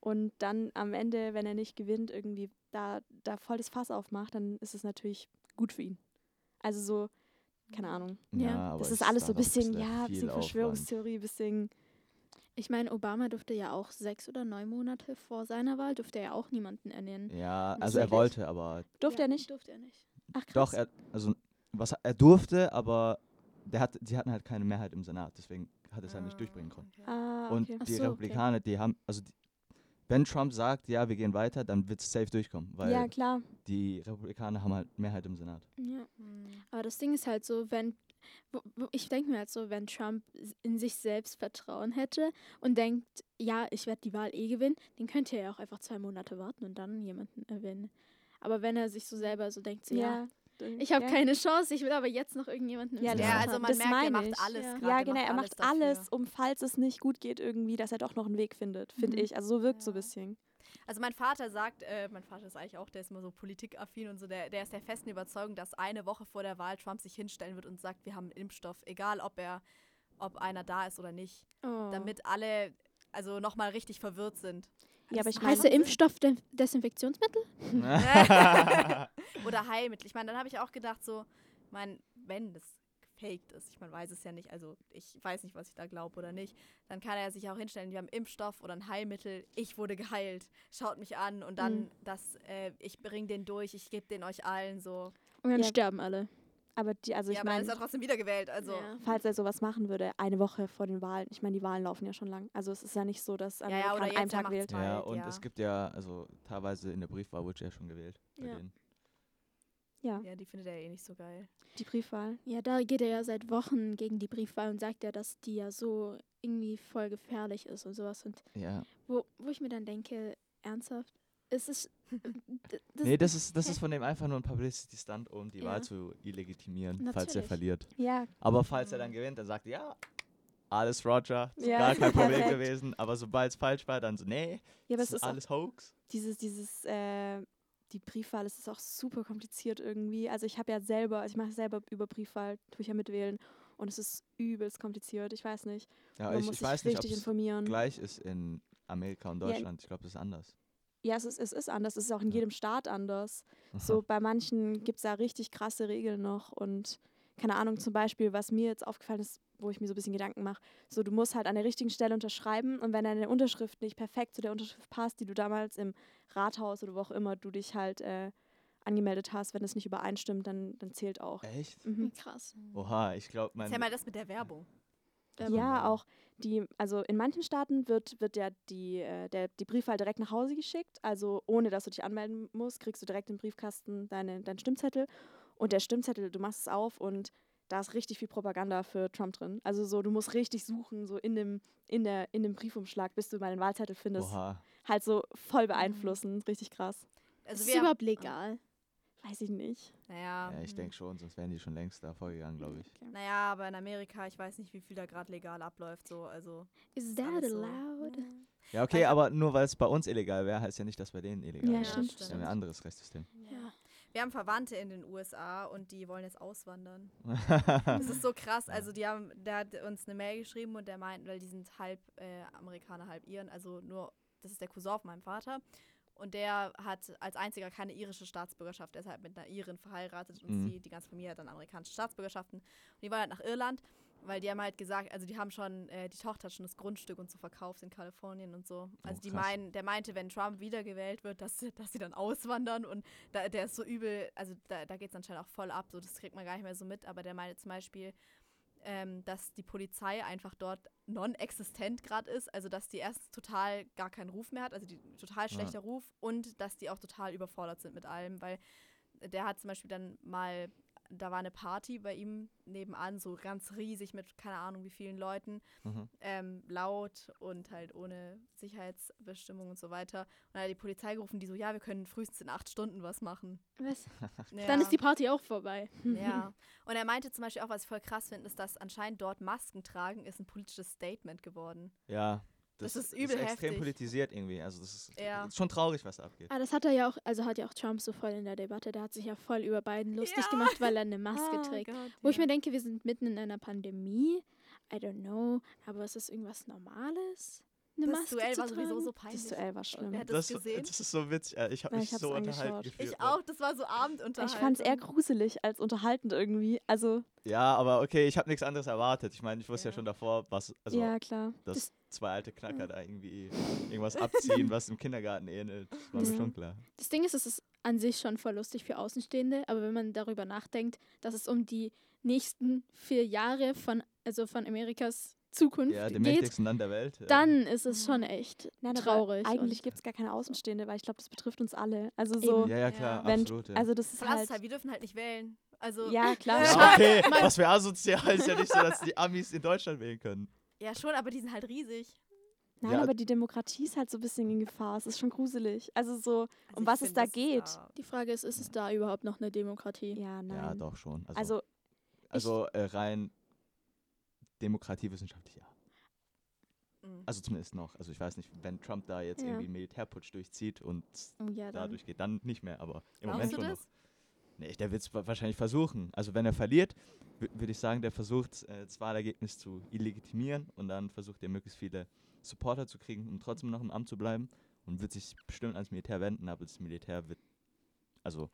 und dann am Ende, wenn er nicht gewinnt, irgendwie da, da voll das Fass aufmacht, dann ist es natürlich gut für ihn. Also so, keine Ahnung. Ja, aber Das es ist alles so ein bisschen, ja, bisschen. Verschwörungstheorie, ein bisschen. Ich meine, Obama durfte ja auch sechs oder neun Monate vor seiner Wahl, durfte er auch niemanden ernennen. Ja, also er wollte, aber Durfte ja, er nicht? Durfte er nicht. Ach krass. doch, er, also was er durfte, aber der hat, die hatten halt keine Mehrheit im Senat, deswegen hat es halt nicht durchbringen können. Okay. ah, Und okay. Ach die so, okay. Republikaner, die haben, also die, wenn Trump sagt, ja, wir gehen weiter, dann wird es safe durchkommen, weil ja, klar. die Republikaner haben halt Mehrheit im Senat. Ja. Hm. Aber das Ding ist halt so, wenn, wo, wo, ich denke mir halt so, wenn Trump in sich selbst Vertrauen hätte und denkt, ja, ich werde die Wahl eh gewinnen, dann könnte er ja auch einfach zwei Monate warten und dann jemanden erwähnen. Aber wenn er sich so selber so denkt, so, ja, d- ich habe ja. keine Chance, ich will aber jetzt noch irgendjemanden im Ja, Ja, also man das merkt, er macht ich. alles Ja. Ja, er genau, er macht dafür. alles, um falls es nicht gut geht irgendwie, dass er doch noch einen Weg findet, finde Mhm. ich. Also so wirkt so ein bisschen. Also mein Vater sagt, äh, mein Vater ist eigentlich auch, der ist immer so politikaffin und so, der, der ist der festen Überzeugung, dass eine Woche vor der Wahl Trump sich hinstellen wird und sagt, wir haben einen Impfstoff, egal ob er, ob einer da ist oder nicht, Oh. damit alle also nochmal richtig verwirrt sind. Ja, aber ich meine, heißt der Impfstoff De Desinfektionsmittel? Oder Heilmittel. Ich meine, dann habe ich auch gedacht, so, mein, wenn das gefaked ist, ich meine, weiß es ja nicht, also ich weiß nicht, was ich da glaube oder nicht, dann kann er sich auch hinstellen, wir haben Impfstoff oder ein Heilmittel, ich wurde geheilt, schaut mich an und dann, Mhm. das, äh, ich bringe den durch, ich gebe den euch allen so. Und dann Ja. sterben alle. Aber die, also ja, ich meine, ist er trotzdem wiedergewählt, also. Ja. falls er sowas machen würde, eine Woche vor den Wahlen, ich meine, die Wahlen laufen ja schon lang. Also es ist ja nicht so, dass ja, Amerika oder an einem er Tag wählt. ja, und ja. es gibt ja, also teilweise in der Briefwahl wurde ja schon gewählt bei Ja. denen. Ja, Ja, die findet er eh nicht so geil. die Briefwahl. Ja, da geht er ja seit Wochen gegen die Briefwahl und sagt ja, dass die ja so irgendwie voll gefährlich ist und sowas. Und Ja. wo, wo ich mir dann denke, ernsthaft, es ist. das, nee, das ist, das ist von dem einfach nur ein Publicity-Stunt, um die Ja. Wahl zu illegitimieren, falls er Natürlich. verliert. Ja, Aber falls er dann gewinnt, dann sagt er, ja, alles Roger, Ja, gar kein Problem perfekt. gewesen. Aber sobald es falsch war, dann so, nee, ja, das ist alles Hoax. dieses, dieses, äh, die Briefwahl, es ist auch super kompliziert irgendwie. Also ich habe ja selber, also ich mache selber über Briefwahl, tue ich ja mitwählen und es ist übelst kompliziert. Ich weiß nicht. Ja, Man ich, muss ich sich weiß nicht, ob richtig es informieren. gleich ist in Amerika und Ja, Deutschland. Ich glaube, das ist anders. Ja, es ist, es ist anders. Es ist auch in Ja. jedem Staat anders. So bei manchen gibt es da richtig krasse Regeln noch und keine Ahnung, zum Beispiel, was mir jetzt aufgefallen ist, wo ich mir so ein bisschen Gedanken mache, so du musst halt an der richtigen Stelle unterschreiben und wenn deine Unterschrift nicht perfekt zu der Unterschrift passt, die du damals im Rathaus oder wo auch immer du dich halt äh, angemeldet hast, wenn es nicht übereinstimmt, dann, dann zählt auch. Echt? Mhm. krass. Oha, ich glaube, mein. Erzähl mal das mit der Werbung. Ähm, Ja, auch die, also in manchen Staaten wird, wird ja die, äh, der, die Briefwahl direkt nach Hause geschickt. Also ohne dass du dich anmelden musst, kriegst du direkt im Briefkasten deine, deinen Stimmzettel. Und der Stimmzettel, du machst es auf und da ist richtig viel Propaganda für Trump drin. Also so, du musst richtig suchen, so in dem, in der, in dem Briefumschlag, bis du mal den Wahlzettel findest. Oha. Halt so voll beeinflussen, richtig krass. Also ist es überhaupt legal? Weiß ich nicht. naja, Ja, ich denke schon, sonst wären die schon längst da vorgegangen, glaube ich. Naja, aber in Amerika, ich weiß nicht, wie viel da gerade legal abläuft. So, also Is that so. allowed? Ja, okay, Also- aber nur weil es bei uns illegal wäre, heißt ja nicht, dass bei denen illegal Ja, ist. stimmt. Das ist ja ein anderes Rechtssystem. Ja. Wir haben Verwandte in den USA und die wollen jetzt auswandern. Das ist so krass. Also die haben, der hat uns eine Mail geschrieben und der meint, weil die sind halb äh, Amerikaner, halb Iren, also nur, das ist der Cousin von meinem Vater. Und der hat als einziger keine irische Staatsbürgerschaft, deshalb mit einer Irin verheiratet und Mhm. sie, die ganze Familie hat dann amerikanische Staatsbürgerschaften. Und die wollen halt nach Irland, weil die haben halt gesagt, also die haben schon, äh, die Tochter hat schon das Grundstück und so verkauft in Kalifornien und so. Also die krass. meinen, der meinte, wenn Trump wiedergewählt wird, dass, sie- dass sie dann auswandern und da, der ist so übel, also da, da geht es anscheinend auch voll ab, so das kriegt man gar nicht mehr so mit, aber der meinte zum Beispiel, ähm, dass die Polizei einfach dort non-existent gerade ist, also dass die erst total gar keinen Ruf mehr hat, also die total schlechter Ruf und dass die auch total überfordert sind mit allem, weil der hat zum Beispiel dann mal, da war eine Party bei ihm nebenan, so ganz riesig mit keine Ahnung wie vielen Leuten, Mhm. ähm, laut und halt ohne Sicherheitsbestimmung und so weiter. Und dann hat die Polizei gerufen, die so, ja, wir können frühestens in acht Stunden was machen. Was? Ja. Dann ist die Party auch vorbei. Ja. Und er meinte zum Beispiel auch, was ich voll krass finde, ist, dass anscheinend dort Masken tragen ist ein politisches Statement geworden. Ja, Das das, ist übel extrem heftig. politisiert irgendwie. Also das ist, Ja. ist schon traurig, was da abgeht. Ah, das hat er ja auch, also hat ja auch Trump so voll in der Debatte, der hat sich ja voll über Biden lustig Ja. gemacht, weil er eine Maske Ah, trägt. Gott, Wo ich ja. mir denke, wir sind mitten in einer Pandemie. I don't know, aber ist das irgendwas Normales? Eine das Maske Duell zu war sowieso tragen? so peinlich. Das Duell war schlimm. Wer hat das, gesehen? das ist so witzig. äh, Ich habe Ja, mich ich so unterhalten gefühlt. Ich auch, das war so Abendunterhaltung. Ich fand es eher gruselig als unterhaltend irgendwie. Also, Ja, aber okay, ich habe nichts anderes erwartet. Ich meine, ich wusste ja. Ja. schon davor, was, also, ja, klar. dass das- zwei alte Knacker da irgendwie irgendwas abziehen, was im Kindergarten ähnelt. Das war mir Das- schon klar. Das Ding ist, es ist an sich schon voll lustig für Außenstehende, aber wenn man darüber nachdenkt, dass es um die nächsten vier Jahre von, also von Amerikas Zukunft Ja, dem geht, mächtigsten Land der Welt. ja. dann ist es schon echt Nein, traurig. Eigentlich gibt es gar keine Außenstehende, weil ich glaube, das betrifft uns alle. Also so, Ja, ja, klar, wenn, absolut. Ja. also das ist halt, halt, wir dürfen halt nicht wählen. Also, ja klar. ja, okay, was für asozial ist ja nicht so, dass die Amis in Deutschland wählen können. ja, schon, aber die sind halt riesig. Nein, Ja. aber die Demokratie ist halt so ein bisschen in Gefahr. Es ist schon gruselig. Also so, Also um was es da geht. da- Die Frage ist, ist es da überhaupt noch eine Demokratie? Ja, nein. Ja, doch schon. Also, Also, also äh, rein demokratiewissenschaftlich ja. Mhm. Also zumindest noch. Also ich weiß nicht, wenn Trump da jetzt Ja. irgendwie einen Militärputsch durchzieht und Oh, ja, dann. dadurch geht, dann nicht mehr, aber im Glaubst Moment schon das? noch. Nee, der wird es wahrscheinlich versuchen. Also wenn er verliert, würde ich sagen, der versucht, äh, das Wahlergebnis zu illegitimieren und dann versucht er möglichst viele Supporter zu kriegen, um trotzdem noch im Amt zu bleiben und wird sich bestimmt ans Militär wenden, aber das Militär wird also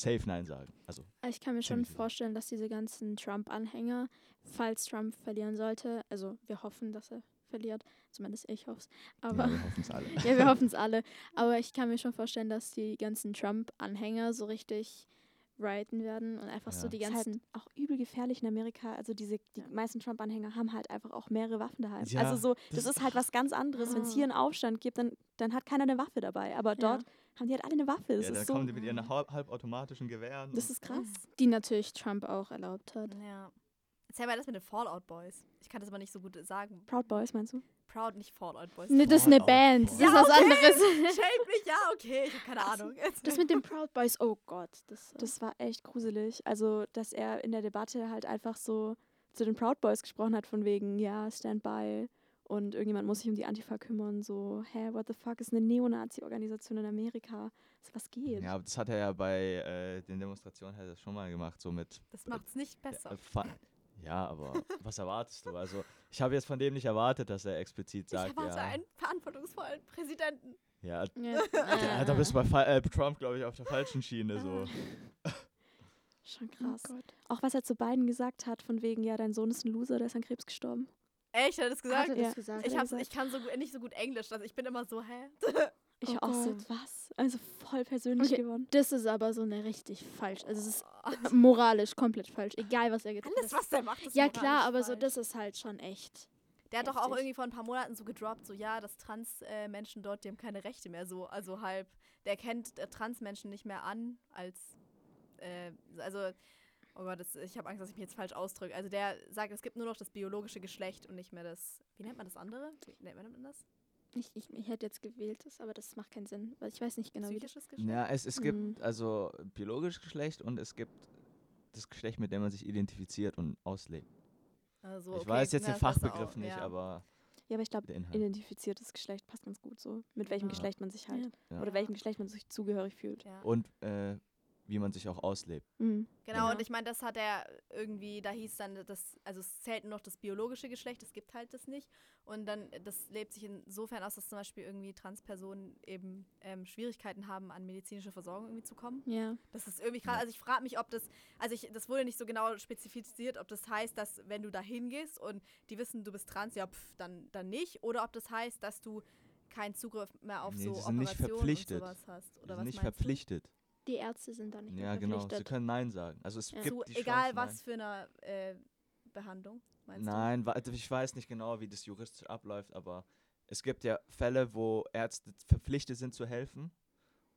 safe Nein sagen. Also Ich kann mir schon vorstellen, dass diese ganzen Trump-Anhänger, falls Trump verlieren sollte, also wir hoffen, dass er verliert, zumindest ich hoffe es, aber ja, wir hoffen es alle. ja, wir hoffen es alle, aber ich kann mir schon vorstellen, dass die ganzen Trump-Anhänger so richtig rioten werden und einfach so Ja. die ist halt ganzen auch übel gefährlich in Amerika. Also diese, die Ja. meisten Trump-Anhänger haben halt einfach auch mehrere Waffen daheim. Ja, also so, das das, ist halt was ganz anderes. Wenn es Ah. hier einen Aufstand gibt, dann, dann hat keiner eine Waffe dabei. Aber dort haben die halt alle eine Waffe. Das Ja, dann ist so, kommen die mit ihren halb, halbautomatischen Gewehren. das ist krass. die natürlich Trump auch erlaubt hat. Ja. Erzähl mal das mit den Fallout Boys. Ich kann das aber nicht so gut sagen. Proud Boys, meinst du? Proud, nicht Fallout Boys. Ne, das ist eine Band, das Boy. ist Ja, was okay. anderes. Shame mich, ja, okay, ich hab keine Ahnung. Das mit den Proud Boys, oh Gott, das, Das war echt gruselig. Also, dass er in der Debatte halt einfach so zu den Proud Boys gesprochen hat, von wegen, ja, stand by und irgendjemand muss sich um die Antifa kümmern. So, hä, what the fuck, ist eine Neonazi-Organisation in Amerika. So, was geht? Ja, aber das hat er ja bei äh, den Demonstrationen hat er schon mal gemacht, so mit Das macht's nicht besser. Ja, fa- ja, aber was erwartest du? Also, ich habe jetzt von dem nicht erwartet, dass er explizit Ich sagt, erwarte ja, einen verantwortungsvollen Präsidenten. ja, Ja. ja, da bist du bei Fa äh, Trump, glaube ich, auf der falschen Schiene. So. Schon Oh krass. Gott. Auch was er zu beiden gesagt hat, von wegen, ja, dein Sohn ist ein Loser, der ist an Krebs gestorben. Echt, hat er das Hat gesagt? er das Ja. gesagt? Ich, er hab's, gesagt. ich kann so gut, nicht so gut Englisch, also ich bin immer so, hä? Ich Oh auch so, Gott. was? Also voll persönlich Okay. geworden. Das ist aber so eine richtig falsch. Also es ist moralisch komplett falsch. Egal, was er getan Alles, hat. was der macht, ist Ja klar, aber so falsch. das ist halt schon echt. Der hat doch auch irgendwie vor ein paar Monaten so gedroppt, so ja, dass Trans-Menschen dort, die haben keine Rechte mehr, so. Also halb, der kennt äh, Trans-Menschen nicht mehr an als, äh, also Oh Gott, das, ich habe Angst, dass ich mich jetzt falsch ausdrücke. Also der sagt, es gibt nur noch das biologische Geschlecht und nicht mehr das. Wie nennt man das andere? Wie nennt man das? Ich, ich, ich hätte jetzt gewählt, das, aber das macht keinen Sinn, weil ich weiß nicht genau, wie das Psychisches Geschlecht? Ja, es, es gibt Mhm. also biologisches Geschlecht und es gibt das Geschlecht, mit dem man sich identifiziert und auslebt. Also, ich okay, weiß jetzt na, den Fachbegriff auch- nicht, ja. aber Ja, aber ich glaube, identifiziertes Geschlecht passt ganz gut so. Mit welchem Ja. Geschlecht man sich halt. Ja. Ja. Oder welchem Geschlecht man sich zugehörig fühlt. Ja. Und äh, wie man sich auch auslebt. Mhm. Genau, Genau. und ich meine, das hat er irgendwie, da hieß dann, das, also es zählt nur noch das biologische Geschlecht, es gibt halt das nicht. Und dann, das lebt sich insofern aus, dass zum Beispiel irgendwie Transpersonen eben ähm, Schwierigkeiten haben, an medizinische Versorgung irgendwie zu kommen. Ja, Das ist irgendwie krass. Ja. Also ich frage mich, ob das, also ich, das wurde nicht so genau spezifiziert, ob das heißt, dass wenn du da hingehst und die wissen, du bist trans, ja, pf, dann, dann nicht. Oder ob das heißt, dass du keinen Zugriff mehr auf Nee, so die Operationen und sowas hast. Die Oder sind was nicht verpflichtet. Die Ärzte sind da nicht mehr Ja, genau. Sie können Nein sagen. Also es Ja. gibt Du? die egal Chance, was für eine äh, Behandlung, meinst Nein, wa- also ich weiß nicht genau, wie das juristisch abläuft, aber es gibt ja Fälle, wo Ärzte verpflichtet sind zu helfen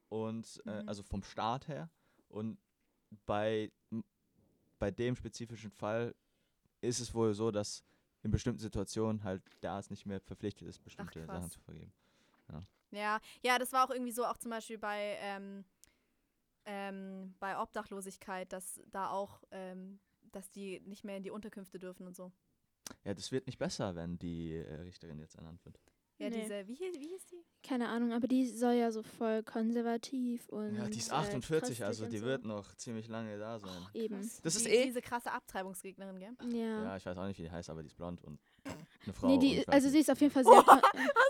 und äh, Mhm. also vom Staat her und bei bei dem spezifischen Fall ist es wohl so, dass in bestimmten Situationen halt der Arzt nicht mehr verpflichtet ist, bestimmte krass. Sachen zu vergeben. du? Ja, ja, das war auch irgendwie so, auch zum Beispiel bei, ähm, ähm, bei Obdachlosigkeit, dass da auch, ähm, dass die nicht mehr in die Unterkünfte dürfen und so. Ja, das wird nicht besser, wenn die äh, Richterin jetzt ernannt wird. Ja, Nee. diese, wie, hieß- wie hieß die? Keine Ahnung, aber die soll ja so voll konservativ und. Ja, die ist äh, 48, christlich also die so. wird noch ziemlich lange da sein. Eben. Krass. Das ist die, eh- Diese krasse Abtreibungsgegnerin, gell? Ja. Ja, ich weiß auch nicht, wie die heißt, aber die ist blond und eine Frau. nee, die, also sie ist auf jeden Fall sehr. kon- Hast du jetzt,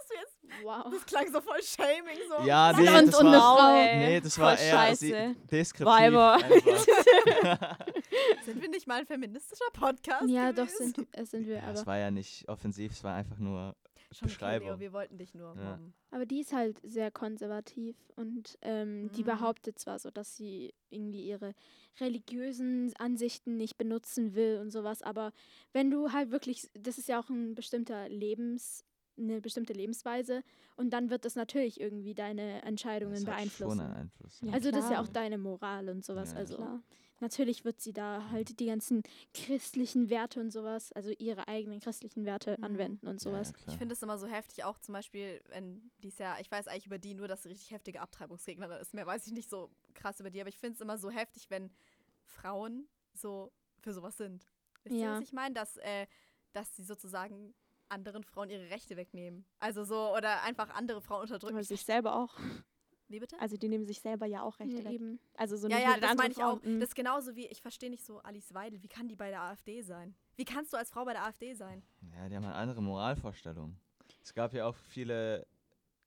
wow. das klang so voll Shaming, so. Ja, nee, Blond das und eine war, Frau. nee, das war eher scheiße. deskriptiv. Weiber. Sind wir nicht mal ein feministischer Podcast? Ja, doch gewesen? sind, äh, sind wir, ja, es aber. war ja nicht offensiv, es war einfach nur Schon Beschreibung. Leo, wir wollten dich nur Ja. mobben. Aber die ist halt sehr konservativ und ähm, die Mhm. behauptet zwar so, dass sie irgendwie ihre religiösen Ansichten nicht benutzen will und sowas, aber wenn du halt wirklich, das ist ja auch ein bestimmter Lebens, eine bestimmte Lebensweise und dann wird das natürlich irgendwie deine Entscheidungen das hat beeinflussen. schon einen Einfluss. Ja, also das ist ja auch deine Moral und sowas. Ja, also Klar. natürlich wird sie da halt die ganzen christlichen Werte und sowas, also ihre eigenen christlichen Werte Mhm. anwenden und Ja, ja, sowas. klar. Ich finde es immer so heftig, auch zum Beispiel, wenn die ist ja, ich weiß eigentlich über die nur, dass sie richtig heftige Abtreibungsgegnerin ist. Mehr weiß ich nicht so krass über die, aber ich finde es immer so heftig, wenn Frauen so für sowas sind. Wisst ihr, Ja. was ich meine? Dass, äh, dass sie sozusagen anderen Frauen ihre Rechte wegnehmen. Also so, oder einfach andere Frauen unterdrücken. Aber Ich- sich selber auch. Wie bitte? Also die nehmen sich selber ja auch Rechte Ja, weg. Also so ja, ja, das meine ich auch. Frauen. Mhm. Das ist genauso wie, ich verstehe nicht so Alice Weidel, wie kann die bei der AfD sein? Wie kannst du als Frau bei der AfD sein? Ja, die haben halt andere Moralvorstellungen. Es gab ja auch viele,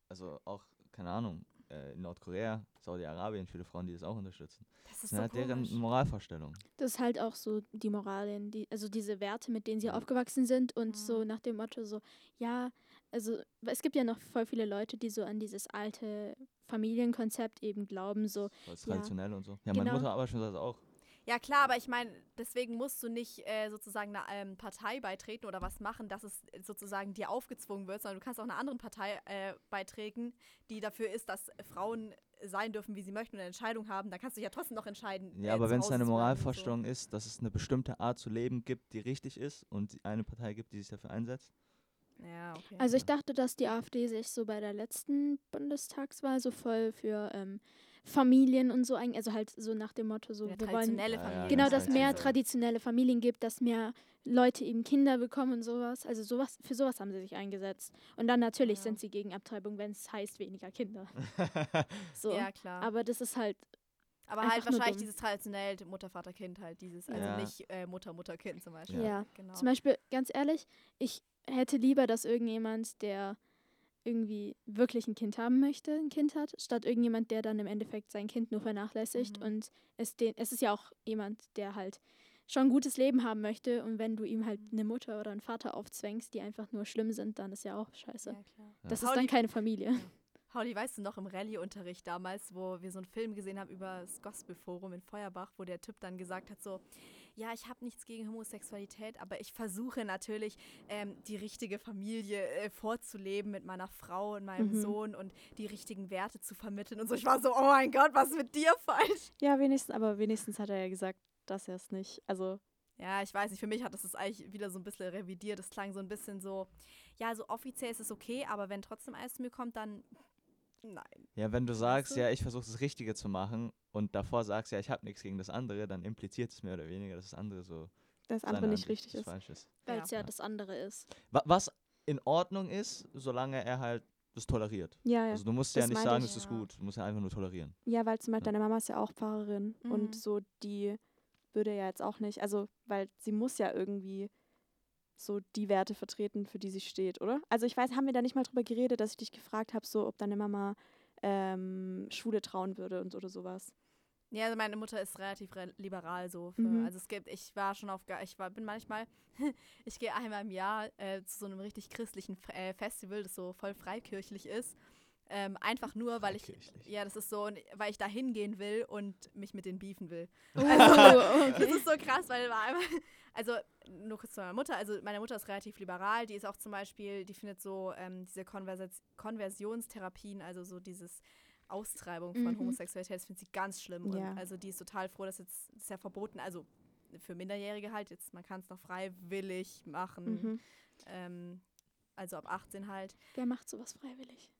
also auch, keine Ahnung, äh, in Nordkorea, Saudi-Arabien, viele Frauen, die das auch unterstützen. Das Das ist sind so halt deren komisch. Moralvorstellungen. Das ist halt auch so die Moralien, die, also diese Werte, mit denen sie aufgewachsen sind und so Mhm. nach dem Motto so, ja, also es gibt ja noch voll viele Leute, die so an dieses alte Familienkonzept eben glauben, so, So als Ja. traditionell und so. Ja, meine Genau. Mutter aber schon das auch. Ja klar, aber ich meine, deswegen musst du nicht äh, sozusagen einer ähm, Partei beitreten oder was machen, dass es sozusagen dir aufgezwungen wird, sondern du kannst auch einer anderen Partei äh, beitreten, die dafür ist, dass Frauen sein dürfen, wie sie möchten und eine Entscheidung haben. Dann kannst du ja trotzdem noch entscheiden. Ja, äh, aber wenn es eine Moralvorstellung ist, dass es eine bestimmte Art zu leben gibt, die richtig ist und eine Partei gibt, die sich dafür einsetzt. So. Ja, okay. also ich dachte, dass die AfD sich so bei der letzten Bundestagswahl so voll für ähm, Familien und so, also halt so nach dem Motto so, ja, wir wollen traditionelle Ja, ja, Familie. Genau, das dass heißt mehr traditionelle Familien gibt, dass mehr Leute eben Kinder bekommen und sowas. Also sowas, für sowas haben sie sich eingesetzt. Und dann natürlich Ja. sind sie gegen Abtreibung, wenn es heißt weniger Kinder. So. Ja, klar. Aber das ist halt, Aber halt einfach wahrscheinlich dieses traditionell Mutter, Vater, Kind halt, dieses, also Ja. nicht äh, Mutter, Mutter, Kind zum Beispiel. Ja. ja. Genau. Zum Beispiel, ganz ehrlich, ich hätte lieber, dass irgendjemand, der irgendwie wirklich ein Kind haben möchte, ein Kind hat, statt irgendjemand, der dann im Endeffekt sein Kind nur vernachlässigt. Mhm. Und es, den, es ist ja auch jemand, der halt schon ein gutes Leben haben möchte. Und wenn du ihm halt eine Mutter oder einen Vater aufzwängst, die einfach nur schlimm sind, dann ist ja auch scheiße. ja, klar. Das ist Pauli- dann keine Familie. Pauli, weißt du noch im Rallye-Unterricht damals, wo wir so einen Film gesehen haben über das Gospelforum in Feuerbach, wo der Typ dann gesagt hat so, ja, ich habe nichts gegen Homosexualität, aber ich versuche natürlich, ähm, die richtige Familie äh, vorzuleben mit meiner Frau und meinem Mhm. Sohn und die richtigen Werte zu vermitteln und so. Ich war so, oh mein Gott, was ist mit dir falsch? Ja, wenigstens, aber wenigstens hat er ja gesagt, dass er es nicht, also Ja, ich weiß nicht, für mich hat das das eigentlich wieder so ein bisschen revidiert. Das klang so ein bisschen so, ja, so offiziell ist es okay, aber wenn trotzdem alles zu mir kommt, dann nein. Ja, wenn du sagst, ja, ich versuche das Richtige zu machen und davor sagst, ja, ich habe nichts gegen das andere, dann impliziert es mehr oder weniger, dass das andere so das andere nicht Ansicht richtig ist. falsch ist. Weil es ja. Ja. das andere ist. Wa was in Ordnung ist, solange er halt das toleriert. Ja, ja. Also du musst Das ja nicht sagen, ich. es ist Ja. gut, du musst ja einfach nur tolerieren. Ja, weil zum Beispiel Ja. deine Mama ist ja auch Pfarrerin Mhm. und so die würde ja jetzt auch nicht, also weil sie muss ja irgendwie so die Werte vertreten, für die sie steht, oder? Also ich weiß, haben wir da nicht mal drüber geredet, dass ich dich gefragt habe, so ob deine Mama ähm, Schwule trauen würde und oder sowas. Ja, also meine Mutter ist relativ re liberal so. Für, Mhm. Also es gibt, ich war schon auf, ich war, bin manchmal, ich gehe einmal im Jahr äh, zu so einem richtig christlichen F äh, Festival, das so voll freikirchlich ist. Ähm, einfach nur, weil ich, ja, das ist so, weil ich da hingehen will und mich mit denen beefen will. Das okay. ist so krass, weil war einmal, also nur kurz zu meiner Mutter, also meine Mutter ist relativ liberal, die ist auch zum Beispiel, die findet so ähm, diese Konversa Konversionstherapien, also so dieses Austreibung von Mhm. Homosexualität, das findet sie ganz schlimm. Ja. Und also die ist total froh, dass jetzt, das ist ja verboten, also für Minderjährige halt, jetzt man kann es noch freiwillig machen, Mhm. ähm, also ab 18 halt. Wer macht sowas freiwillig?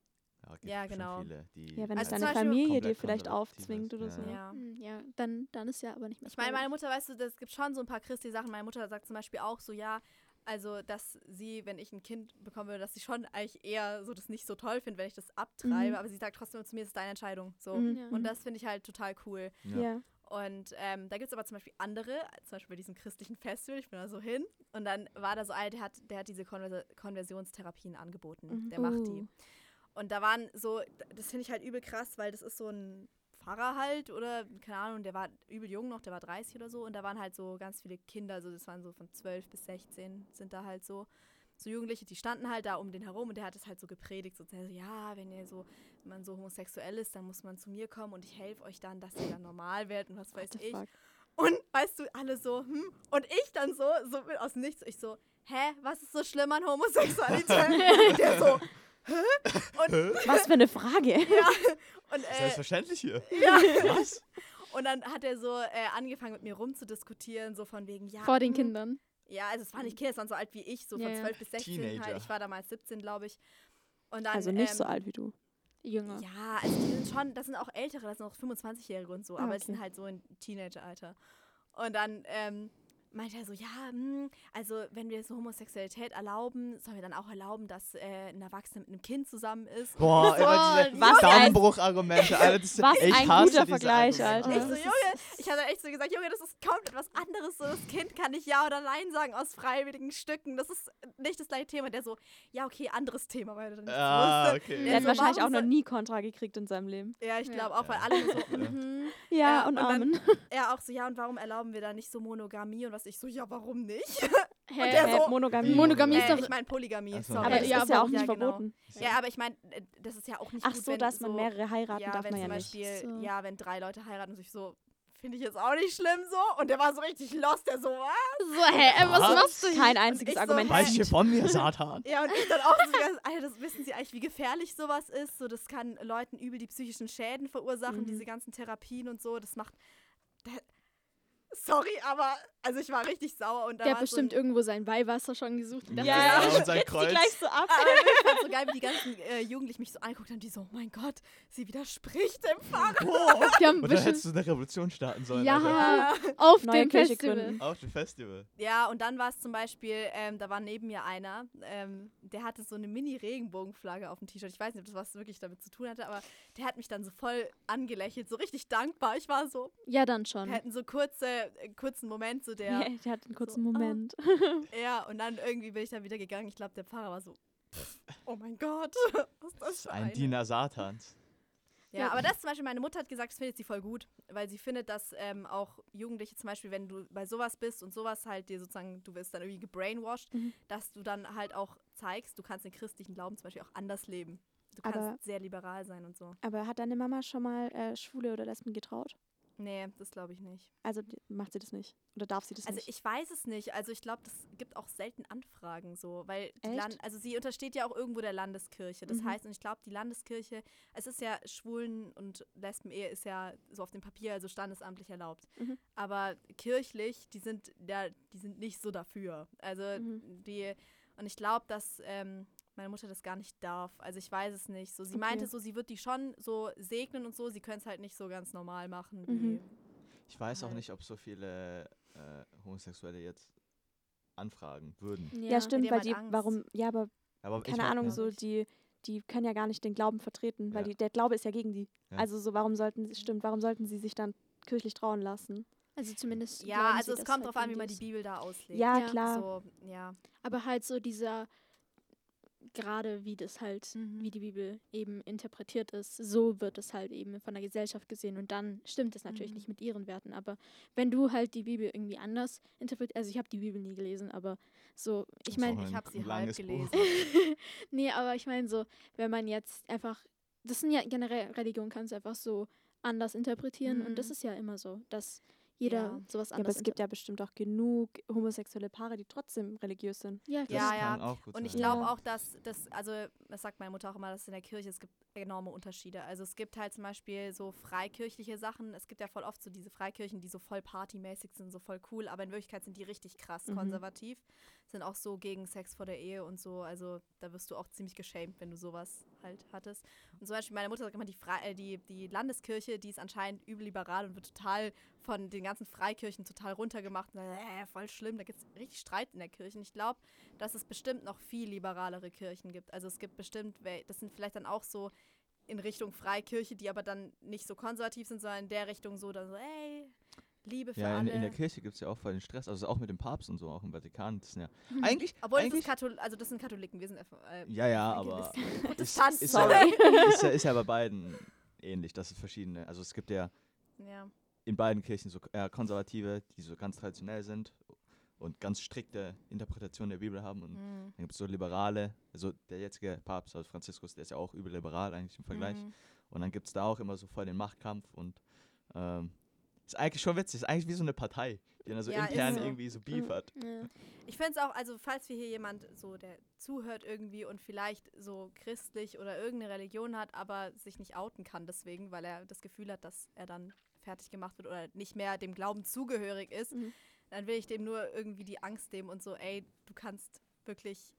Ja, gibt Ja, genau. Viele, die Ja, wenn Also deine Familie dir vielleicht aufzwingt ist, oder ja. so. Ja. Hm, Ja, dann, dann ist ja aber nicht mehr Ich meine, meine. Mutter, weißt du, es gibt schon so ein paar christliche Sachen. Meine Mutter sagt zum Beispiel auch so, ja, also, dass sie, wenn ich ein Kind bekommen würde, dass sie schon eigentlich eher so das nicht so toll findet, wenn ich das abtreibe. Mhm. Aber sie sagt trotzdem zu mir, es ist deine Entscheidung. So. Mhm. Und das finde ich halt total cool. Ja. Ja. Und ähm, da gibt es aber zum Beispiel andere, zum Beispiel bei diesem christlichen Festival, ich bin da so hin. Und dann war da so einer, der hat, der hat diese Konver Konversionstherapien angeboten. Mhm. Der macht die. Und da waren so, das finde ich halt übel krass, weil das ist so ein Pfarrer halt oder, keine Ahnung, der war übel jung noch, der war 30 oder so. Und da waren halt so ganz viele Kinder, also das waren so von 12 bis 16 sind da halt so. So Jugendliche, die standen halt da um den herum und der hat es halt so gepredigt, so, ja, wenn ihr so, wenn man so homosexuell ist, dann muss man zu mir kommen und ich helfe euch dann, dass ihr dann normal werdet und was weiß ich. fuck? Und weißt du, alle so, hm? Und ich dann so, so aus nichts, ich so, hä, was ist so schlimm an Homosexualität? der so, Was für eine Frage. ja, und, äh, Selbstverständlich hier. ja. Was? und dann hat er so äh, angefangen mit mir rumzudiskutieren, so von wegen, ja. Vor den hm, Kindern. Ja, also es waren nicht Kinder, es waren so alt wie ich, so Ja, von ja. 12 bis 16 Teenager. halt. Ich war damals 17, glaube ich. Und dann, Also nicht ähm, so alt wie du. Jünger. Ja, also die sind schon, das sind auch ältere, das sind auch 25-Jährige und so, Ah, aber die okay. sind halt so in Teenageralter. Und dann ähm, meinte er so, ja, hm, also wenn wir so Homosexualität erlauben, sollen wir dann auch erlauben, dass äh, ein Erwachsener mit einem Kind zusammen ist. Boah, so, immer diese was ein- Dammbruchargumente, Alter. Das, was ich ein hasse guter diese Vergleich. Alter. Ich so, Junge, ich habe echt so gesagt, Junge, das ist komplett was anderes. So, das Kind kann nicht Ja oder Nein sagen aus freiwilligen Stücken. Das ist nicht das gleiche Thema. Der so, ja, okay, anderes Thema, weil er dann Ah, wusste. okay. Der hat so, wahrscheinlich auch noch nie Kontra gekriegt in seinem Leben. Ja, ich Ja. glaube auch, weil Ja. alle so, Ja. mhm. Ja, Ja, und und dann- Amen. Er auch so, ja, und warum erlauben wir da nicht so Monogamie? Und was ich so, ja, warum nicht? Hä? der Äh, so- Monogamie. Monogamie ist äh, doch- ich meine Polygamie, Ach so. sorry. Aber es ja, ist ja auch nicht Ja, genau. verboten. Ja, aber ich meine, äh, das ist ja auch nicht Ach gut, so, wenn dass man so, mehrere heiraten ja, darf wenn man ja zum nicht. Beispiel, So. ja, wenn drei Leute heiraten und sich so, finde ich jetzt auch nicht schlimm so. Und der war so richtig lost, der so, was? So, hä, äh, was Was? machst du hier? Kein einziges ich so, Argument. hä? Weiche von mir, Satan. Ja, und ich dann auch so, ganz, Alter, das wissen Sie eigentlich, wie gefährlich sowas ist? So, das kann Leuten übel die psychischen Schäden verursachen, Mhm. diese ganzen Therapien und so. Das macht. Sorry, aber also ich war richtig sauer und da Der war hat so ein- bestimmt irgendwo sein Weihwasser schon gesucht. und Ja, Ja, ja, und sein Kreuz. gleich so ab. Aber ich fand so geil, wie die ganzen äh, Jugendlichen mich so angeguckt haben, die so, oh mein Gott, sie widerspricht dem Pfarrer. Die haben Oder bestimmt hättest du eine Revolution starten sollen, Ja. Alter. Ja. auf dem Festival. gründen. Auf dem Festival. ja, und dann war es zum Beispiel, ähm, da war neben mir einer, ähm, der hatte so eine Mini-Regenbogenflagge auf dem T-Shirt. Ich weiß nicht, ob das was wirklich damit zu tun hatte, aber der hat mich dann so voll angelächelt, so richtig dankbar. Ich war so, Ja, dann wir schon. hatten so kurze, äh, kurzen Moment, so der, Ja, der hat einen kurzen So, ah. Moment. ja, und dann irgendwie bin ich dann wieder gegangen. Ich glaube, der Pfarrer war so, oh mein Gott, was ist das für Ein? Diener Satans. Ja, Ja. aber das zum Beispiel, meine Mutter hat gesagt, das findet sie voll gut, weil sie findet, dass ähm, auch Jugendliche zum Beispiel, wenn du bei sowas bist und sowas halt dir sozusagen, du wirst dann irgendwie gebrainwashed, Mhm. dass du dann halt auch zeigst, du kannst den christlichen Glauben zum Beispiel auch anders leben. Du kannst Aber- sehr liberal sein und so. Aber hat deine Mama schon mal äh, Schwule oder Lesben getraut? Nee, das glaube ich nicht. Also macht sie das nicht? Oder darf sie das Also nicht? ich weiß es nicht. Also ich glaube, das gibt auch selten Anfragen so, weil die Echt? Land also sie untersteht ja auch irgendwo der Landeskirche. Das Mhm. heißt, und ich glaube, die Landeskirche, es ist ja Schwulen- und Lesben-Ehe ist ja so auf dem Papier, also standesamtlich erlaubt. Mhm. Aber kirchlich, die sind ja, die sind nicht so dafür. Also Mhm. die, und ich glaube, dass ähm, meine Mutter das gar nicht darf. Also ich weiß es nicht. So, sie Okay. meinte so, sie wird die schon so segnen und so, sie können es halt nicht so ganz normal machen. Mhm. Ich weiß auch Halt. nicht, ob so viele äh, Homosexuelle jetzt anfragen würden. ja, stimmt, die weil die, halt Angst. warum, ja, aber Aber ich keine mein, Ahnung, ja. so die, die können ja gar nicht den Glauben vertreten, weil Ja. die, der Glaube ist ja gegen die. Ja. Also so, warum sollten sie, stimmt, warum sollten sie sich dann kirchlich trauen lassen? Also zumindest. Ja, also sie, es kommt halt drauf an, wie man die Bibel da auslegt. Ja, Ja, klar. So, ja. Aber halt so dieser, gerade wie das halt, Mhm. wie die Bibel eben interpretiert ist, so wird es halt eben von der Gesellschaft gesehen und dann stimmt es natürlich Mhm. nicht mit ihren Werten. Aber wenn du halt die Bibel irgendwie anders interpretierst, also ich habe die Bibel nie gelesen, aber so, ich meine, Ich habe sie halb gelesen. nee, aber ich meine so, wenn man jetzt einfach, das sind ja generell, Religion kannst du einfach so anders interpretieren und das Mhm. ist ja immer so, dass jeder Ja. sowas Ja, aber es gibt ja bestimmt auch genug homosexuelle Paare, die trotzdem religiös sind. ja, Das klar. Ja, kann ja. auch gut Und ich glaube Ja. auch, dass das, also das sagt meine Mutter auch immer, dass in der Kirche es gibt enorme Unterschiede. Also es gibt halt zum Beispiel so freikirchliche Sachen. Es gibt ja voll oft so diese Freikirchen, die so voll partymäßig sind, so voll cool, aber in Wirklichkeit sind die richtig krass Mhm. konservativ. Sind auch so gegen Sex vor der Ehe und so. Also da wirst du auch ziemlich geschämt, wenn du sowas halt hattest. Und zum Beispiel meine Mutter sagt immer, die, Fre äh, die, die Landeskirche, die ist anscheinend übel liberal und wird total von den ganzen Freikirchen total runtergemacht. Und, äh, voll schlimm, da gibt es richtig Streit in der Kirche. Und ich glaube, dass es bestimmt noch viel liberalere Kirchen gibt. Also es gibt bestimmt, das sind vielleicht dann auch so in Richtung Freikirche, die aber dann nicht so konservativ sind, sondern in der Richtung so, dann so, ey, Liebe für Ja, in, alle. in der Kirche gibt es ja auch voll den Stress, also auch mit dem Papst und so, auch im Vatikan. Das sind ja Mhm. eigentlich, Obwohl das eigentlich ist Kathol also das sind Katholiken, wir sind äh, ja, ja, aber ist, ist, sorry. ja, ist, ja, ist ja bei beiden ähnlich, dass es verschiedene, also es gibt ja ja. in beiden Kirchen so eher Konservative, die so ganz traditionell sind und ganz strikte Interpretationen der Bibel haben und Mhm. dann gibt es so Liberale, also der jetzige Papst, also Franziskus, der ist ja auch übel liberal eigentlich im Vergleich. Mhm. Und dann gibt es da auch immer so voll den Machtkampf und ähm, ist eigentlich schon witzig, ist eigentlich wie so eine Partei, die dann so Ja, intern so. irgendwie so Beef hat. Ja. Ich finde es auch, also falls wir hier jemand so, der zuhört irgendwie und vielleicht so christlich oder irgendeine Religion hat, aber sich nicht outen kann deswegen, weil er das Gefühl hat, dass er dann fertig gemacht wird oder nicht mehr dem Glauben zugehörig ist, Mhm. dann will ich dem nur irgendwie die Angst nehmen und so, ey, du kannst wirklich,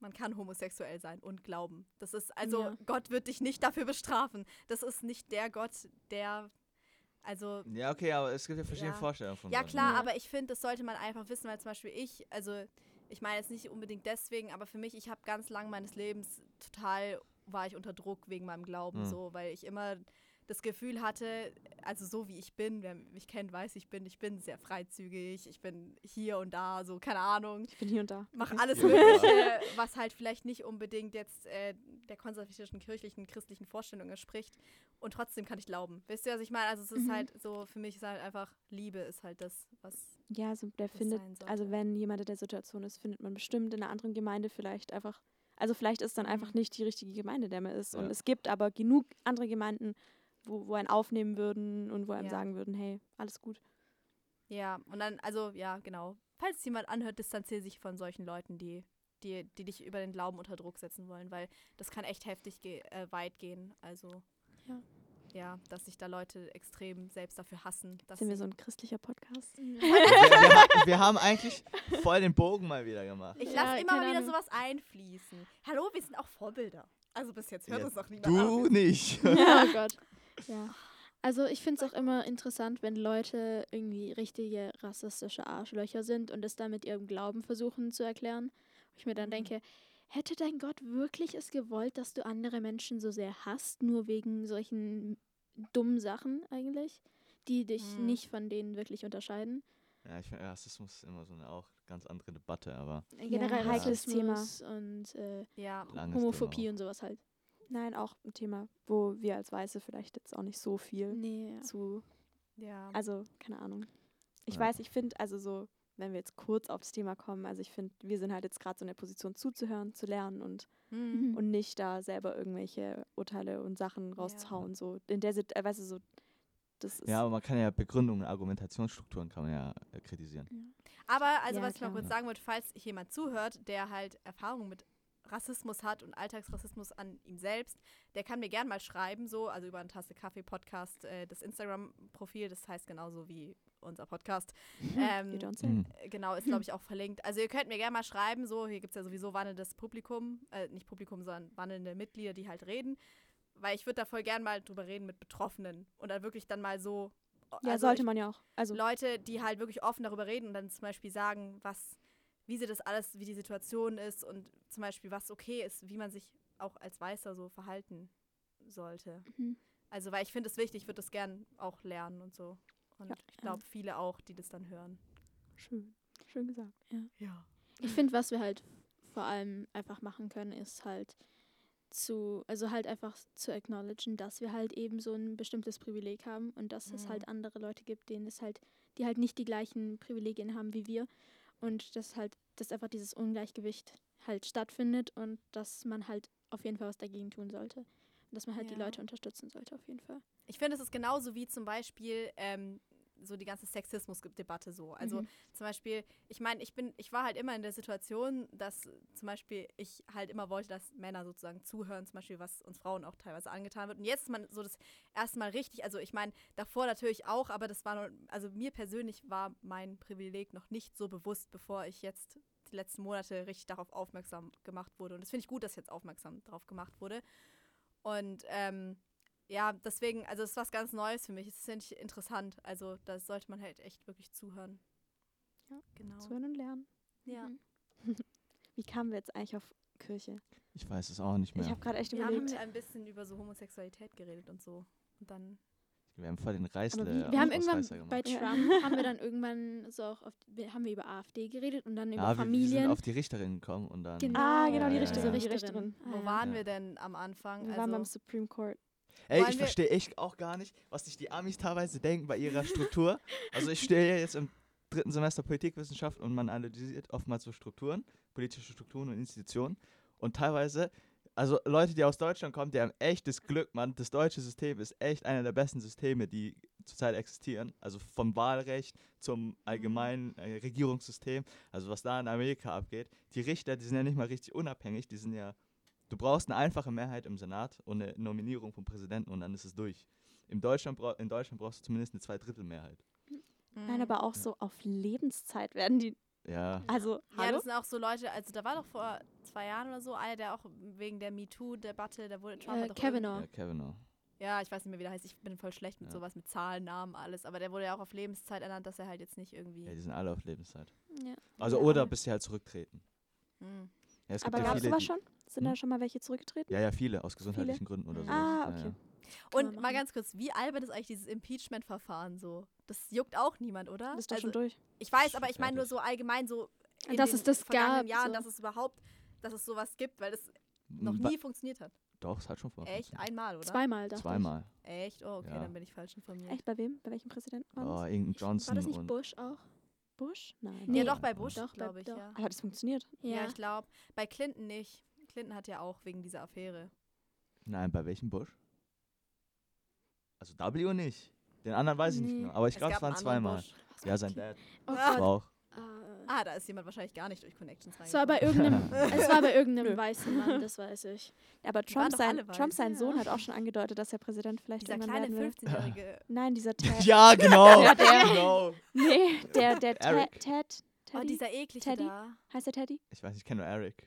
man kann homosexuell sein und glauben. Das ist, also Ja. Gott wird dich nicht dafür bestrafen. Das ist nicht der Gott, der, also Ja, okay, aber es gibt ja verschiedene Ja. Vorstellungen von ja, klar, ne? aber ich finde, das sollte man einfach wissen, weil zum Beispiel ich, also ich meine jetzt nicht unbedingt deswegen, aber für mich, ich habe ganz lang meines Lebens total, war ich unter Druck wegen meinem Glauben, Mhm. so, weil ich immer das Gefühl hatte, also so wie ich bin, wer mich kennt, weiß, ich bin, ich bin sehr freizügig, ich bin hier und da, so, keine Ahnung, Ich bin hier und da. mach alles Ja. Mögliche, was halt vielleicht nicht unbedingt jetzt äh, der konservatischen, kirchlichen, christlichen Vorstellung entspricht. Und trotzdem kann ich glauben. Wisst ihr, was ich meine? Also es ist Mhm. halt so, für mich ist halt einfach, Liebe ist halt das, was Ja, also der findet, also wenn jemand in der Situation ist, findet man bestimmt in einer anderen Gemeinde vielleicht einfach, also vielleicht ist dann einfach Mhm. nicht die richtige Gemeinde, der man ist. Und Ja. es gibt aber genug andere Gemeinden, wo, wo einen aufnehmen würden und wo einem Ja. sagen würden, hey, alles gut. Ja, und dann, also, ja, genau. Falls jemand anhört, distanziere sich von solchen Leuten, die, die, die dich über den Glauben unter Druck setzen wollen, weil das kann echt heftig ge äh, weit gehen. Also, Ja. ja, dass sich da Leute extrem selbst dafür hassen. Dass Sind wir so ein christlicher Podcast? wir, wir, ha- wir haben eigentlich voll den Bogen mal wieder gemacht. ich Ja, lasse immer keine mal wieder Ahnung. sowas einfließen. Hallo, wir sind auch Vorbilder. Also bis jetzt hört Ja, uns noch niemand Du an. nicht. Ja, oh Gott. Ja. Also ich finde es auch immer interessant, wenn Leute irgendwie richtige rassistische Arschlöcher sind und es dann mit ihrem Glauben versuchen zu erklären. Wo ich mir dann Mhm. denke, hätte dein Gott wirklich es gewollt, dass du andere Menschen so sehr hasst, nur wegen solchen dummen Sachen eigentlich, die dich Mhm. nicht von denen wirklich unterscheiden? Ja, ich finde, Rassismus ist immer so eine auch ganz andere Debatte, aber Generell heikles Thema. Und äh, Ja, Homophobie Thema und sowas halt. Nein, auch ein Thema, wo wir als Weiße vielleicht jetzt auch nicht so viel Nee, ja. zu, ja. also keine Ahnung. Ich Ja. weiß, ich finde, also so, wenn wir jetzt kurz aufs Thema kommen, also ich finde, wir sind halt jetzt gerade so in der Position zuzuhören, zu lernen und Mhm. und nicht da selber irgendwelche Urteile und Sachen rauszuhauen. So in der Sit äh, weißt du, so Das ist Ja, aber man kann ja Begründungen, Argumentationsstrukturen kann man ja äh, kritisieren. Aber, also Ja, was ich mal klar. kurz sagen wollte, falls jemand zuhört, der halt Erfahrung mit Rassismus hat und Alltagsrassismus an ihm selbst, der kann mir gern mal schreiben, so, also über einen Tasse Kaffee Podcast, äh, das Instagram-Profil, das heißt genauso wie unser Podcast. ähm, you don't say. Mhm. äh, Genau, ist glaube ich auch verlinkt. Also ihr könnt mir gerne mal schreiben, so, hier gibt es ja sowieso wandelndes Publikum, äh, nicht Publikum, sondern wandelnde Mitglieder, die halt reden. Weil ich würde da voll gern mal drüber reden mit Betroffenen und dann wirklich dann mal so. Ja, also sollte ich, man ja auch. Also Leute, die halt wirklich offen darüber reden und dann zum Beispiel sagen, was, wie sie das alles, wie die Situation ist und zum Beispiel was okay ist, wie man sich auch als Weißer so verhalten sollte. Mhm. Also, weil ich finde es wichtig, ich würde das gern auch lernen und so. Und Ja. ich glaube, viele auch, die das dann hören. schön. Schön gesagt. Ja. Ich finde, was wir halt vor allem einfach machen können, ist halt zu, also halt einfach zu acknowledgen, dass wir halt eben so ein bestimmtes Privileg haben und dass es Mhm. halt andere Leute gibt, denen es halt, die halt nicht die gleichen Privilegien haben wie wir und dass halt, dass einfach dieses Ungleichgewicht halt stattfindet und dass man halt auf jeden Fall was dagegen tun sollte. Und dass man halt die Ja. Leute unterstützen sollte, auf jeden Fall. Ich finde, es ist genauso wie zum Beispiel ähm, so die ganze Sexismus-Debatte so. Also Mhm. zum Beispiel, ich meine, ich bin, ich war halt immer in der Situation, dass zum Beispiel ich halt immer wollte, dass Männer sozusagen zuhören, zum Beispiel, was uns Frauen auch teilweise angetan wird. Und jetzt ist man so das erste Mal richtig, also ich meine, davor natürlich auch, aber das war nur, also mir persönlich war mein Privileg noch nicht so bewusst, bevor ich jetzt die letzten Monate richtig darauf aufmerksam gemacht wurde. Und das finde ich gut, dass jetzt aufmerksam darauf gemacht wurde. Und ähm, ja, deswegen, also es ist was ganz Neues für mich. Das finde ich interessant. Also da sollte man halt echt wirklich zuhören. Ja, genau. Zuhören und lernen. Ja. Mhm. Wie kamen wir jetzt eigentlich auf Kirche? Ich weiß es auch nicht mehr. Ich habe gerade echt Wir haben überlegt. ein bisschen über so Homosexualität geredet und so. Und dann, Wir haben voll den Reißle. wie- Wir haben irgendwann bei. Ja. Trump haben wir dann irgendwann so auch auf, wir, haben wir über AfD geredet und dann über ja, wir, wir sind Familien. auf die Richterin gekommen und dann. Genau. Ah, genau, die Richterin, Richterin. die Richterin. Ah, wo ja. waren Ja. wir denn am Anfang? Wir waren beim Also, Supreme Court. Ey, Wollen ich verstehe echt auch gar nicht, was sich die Amis teilweise denken bei ihrer Struktur. also ich stehe ja jetzt im dritten Semester Politikwissenschaft und man analysiert oftmals so Strukturen, politische Strukturen und Institutionen. Und teilweise, also Leute, die aus Deutschland kommen, die haben echtes Glück, Mann. Das deutsche System ist echt einer der besten Systeme, die zurzeit existieren. Also vom Wahlrecht zum allgemeinen äh, Regierungssystem. Also was da in Amerika abgeht. Die Richter, die sind ja nicht mal richtig unabhängig, die sind ja Du brauchst eine einfache Mehrheit im Senat und eine Nominierung vom Präsidenten und dann ist es durch. Im Deutschland in Deutschland brauchst du zumindest eine Zweidrittelmehrheit. Nein, Mhm. aber auch so auf Lebenszeit werden die. Ja. Also, Ja, hallo? das sind auch so Leute, also da war doch vor zwei Jahren oder so einer, der auch wegen der MeToo-Debatte, der wurde Trump Äh, Kavanaugh. Ja, Kavanaugh. Ja, ich weiß nicht mehr, wie der heißt. Ich bin voll schlecht mit Ja. sowas, mit Zahlen, Namen, alles. Aber der wurde ja auch auf Lebenszeit ernannt, dass er halt jetzt nicht irgendwie. Ja, die sind alle auf Lebenszeit. Ja. Also Ja, oder bis sie halt zurücktreten. Hm. Ja, es gibt aber ja gab es sowas die, schon? Sind Hm? da schon mal welche zurückgetreten? Ja, ja, viele aus gesundheitlichen Gründen oder so. Ah, Ja, okay. ja. Kann Und mal ganz kurz, wie albern ist eigentlich dieses Impeachment-Verfahren so? Das juckt auch niemand, oder? Das ist doch also, schon durch. ich weiß, aber ich meine nur so allgemein so in Dass den es das vergangenen gab, Jahren, so. dass es überhaupt, dass es sowas gibt, weil das noch Ba- nie funktioniert hat. Doch, es hat schon vorher Echt? funktioniert. Einmal, oder? Zweimal, dachte Zweimal. Echt? Oh, okay, Ja. dann bin ich falsch informiert. Echt, bei wem? Bei welchem Präsidenten war Oh, das? irgendein ich. Johnson War das nicht und Bush auch? Bush? Nein. Nee. Ja, doch, bei Bush, glaube ich, doch. ja. Aber hat das funktioniert? Ja, ich glaube. Bei Clinton nicht. Clinton hat ja auch wegen dieser Affäre. Nein, bei welchem Bush? Also W nicht. Den anderen weiß ich nicht Nee. genau. Aber ich glaube, es waren zweimal. Bush. Ja, sein Dad Oh Ah. Gott. war auch. Äh, Ah, da ist jemand wahrscheinlich gar nicht durch Connections es war bei irgendeinem, es war bei irgendeinem weißen Mann, das weiß ich. Aber Trump sein. Trump, sein Ja. Sohn, hat auch schon angedeutet, dass er Präsident vielleicht Dieser irgendwann kleine werden will. 15-jährige. Nein, dieser Ted. Ja, genau. Ja, der- genau. Nee, der, der. Ted, Ted, Oh, Teddy. dieser eklige Teddy? da. heißt der Teddy? Ich weiß, ich kenne nur Eric.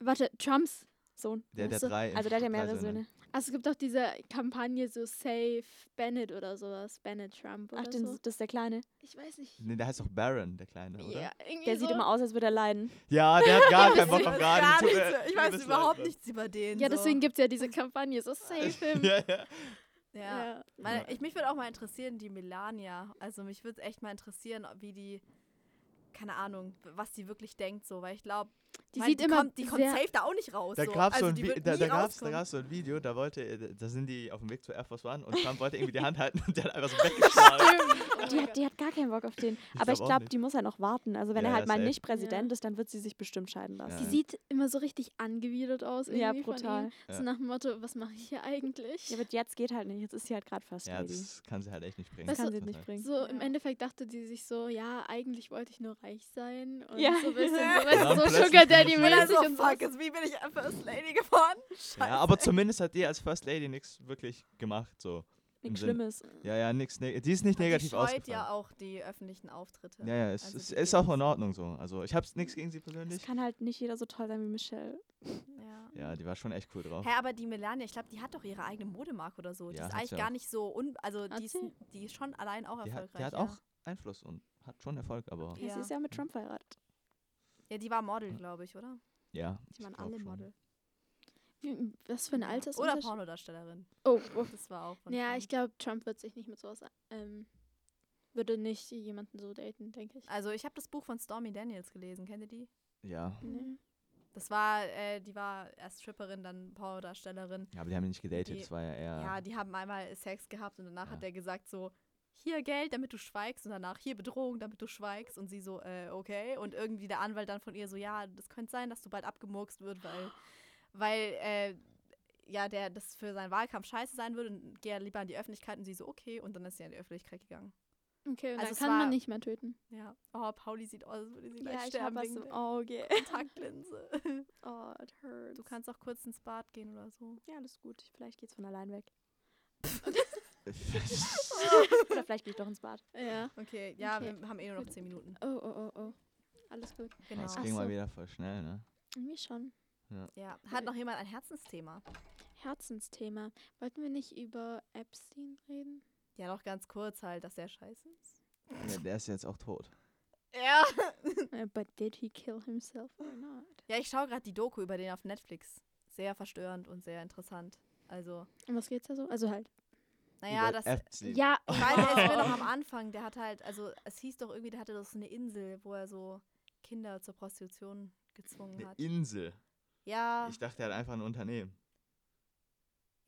Warte, Trumps. Sohn. Der, so. drei. Also der hat ja mehrere Söhne. Also es gibt auch diese Kampagne so Save Bennett oder sowas. Bennett Trump oder Ach, den, so. das ist der Kleine. Ich weiß nicht. Nee, der heißt doch Baron, der Kleine, oder? Ja, irgendwie Der so. sieht immer aus, als würde er leiden. Ja, der hat gar keinen Bock Ich auf weiß gar gar nichts. mir Ich weiß überhaupt nichts über den. Ja, so. deswegen gibt es ja diese Kampagne, so Save him. ja, ja. Ja. Meine, ich, mich würde auch mal interessieren, die Melania. Also mich würde echt mal interessieren, wie die, keine Ahnung, was die wirklich denkt, so, weil ich glaube, Die Weil sieht immer kommt, die kommt safe da auch nicht raus. Da so. gab es also so, die wird da, da gab's, da gab's so ein Video, da wollte, äh, da sind die auf dem Weg zur Air Force One und Trump wollte irgendwie die Hand halten und der hat einfach so weggeschlagen. Die hat, die hat gar keinen Bock auf den. Ich Aber ich glaub auch glaube, die muss ja noch warten. Also wenn Ja, er halt mal nicht Präsident Ja. ist, dann wird sie sich bestimmt scheiden lassen. die Ja. sieht immer so richtig angewidert aus. Ja, brutal. ihm. Ja. So nach dem Motto, was mache ich hier eigentlich? Ja, aber jetzt geht halt nicht. Jetzt ist sie halt gerade First Ja, Lady. das kann sie halt echt nicht bringen. Das kann sie nicht bringen. So im. Endeffekt dachte die sich so, ja, eigentlich wollte ich nur reich sein. Und Ja. so ein bisschen, so, du, so Sugar Daddy Und so, fuck, jetzt, wie bin ich First Lady geworden? Scheiße. Ja, aber zumindest hat die als First Lady nichts wirklich gemacht. So. Nichts Schlimmes. Ja, ja, nix. Ne die ist nicht negativ die scheut ausgefallen. ja auch die öffentlichen Auftritte. Ja, ja, es, Also es die ist geht auch in. Ordnung so. Also ich hab's nichts gegen sie Es persönlich. kann halt nicht jeder so toll sein wie Michelle. Ja. Ja, die war schon echt cool drauf. Hä, aber die Melania, ich glaube, die hat doch ihre eigene Modemarke oder so. Die Ja, ist hat eigentlich gar nicht so un also Hat die ist, die ist schon allein auch Die hat, erfolgreich. die hat ja. auch Einfluss und hat schon Erfolg, aber. Ja. Sie ist ja mit Trump verheiratet. Ja, die war Model, glaube ich, oder? ja. Die waren alle schon. Model. Wie- Was für ein Oder Altersunterschied? Pornodarstellerin. Oh, oh. Das war auch von Ja, Trump. ich glaube, Trump wird sich nicht mit sowas, ähm, würde nicht jemanden so daten, denke ich. Also ich habe das Buch von Stormy Daniels gelesen, kennt ihr die? Ja. Nee. Das war, äh, die war erst Stripperin, dann Pornodarstellerin. ja, aber die haben nicht gedatet, Die- das war ja eher. Ja, die haben einmal Sex gehabt und danach hat Ja. er gesagt so, hier Geld, damit du schweigst und danach hier Bedrohung, damit du schweigst und sie so, äh, okay. Und irgendwie der Anwalt dann von ihr so, ja, das könnte sein, dass du bald abgemurkst wird, weil, weil, äh, ja, der das für seinen Wahlkampf scheiße sein würde und geh ja lieber in die Öffentlichkeit und sie so, okay. Und dann ist sie in die Öffentlichkeit gegangen. Okay, Also dann kann war- man nicht mehr töten. Ja. Oh, Pauli sieht aus, als würde sie gleich Ja, ich sterben was wegen der Auge. Kontaktlinse. Oh, it hurts. Du kannst auch kurz ins Bad gehen oder so. Ja, alles gut. Vielleicht geht's von allein weg. Oder vielleicht gehe ich doch ins Bad. Ja. Okay, ja, Okay. wir haben eh nur noch 10 Minuten. Oh, oh, oh, oh. Alles gut. Genau. Das ging mal so. wieder voll schnell, ne? Irgendwie schon. Ja. Hat noch jemand ein Herzensthema? Herzensthema. Wollten wir nicht über Epstein reden? Ja, noch ganz kurz halt, dass der scheiße ist. Ja, der ist jetzt auch tot. Ja. Uh, but did he kill himself or not? Ja, ich schaue gerade die Doku über den auf Netflix. Sehr verstörend und sehr interessant. Also, Um was geht's da so? Also halt. Naja, Über das. Epstein. Ja, Ich weiß, er ist mir noch am Anfang, der hat halt, also es hieß doch irgendwie, der hatte doch so eine Insel, wo er so Kinder zur Prostitution gezwungen Eine hat. Insel. Ja, Ich dachte, er hat einfach ein Unternehmen.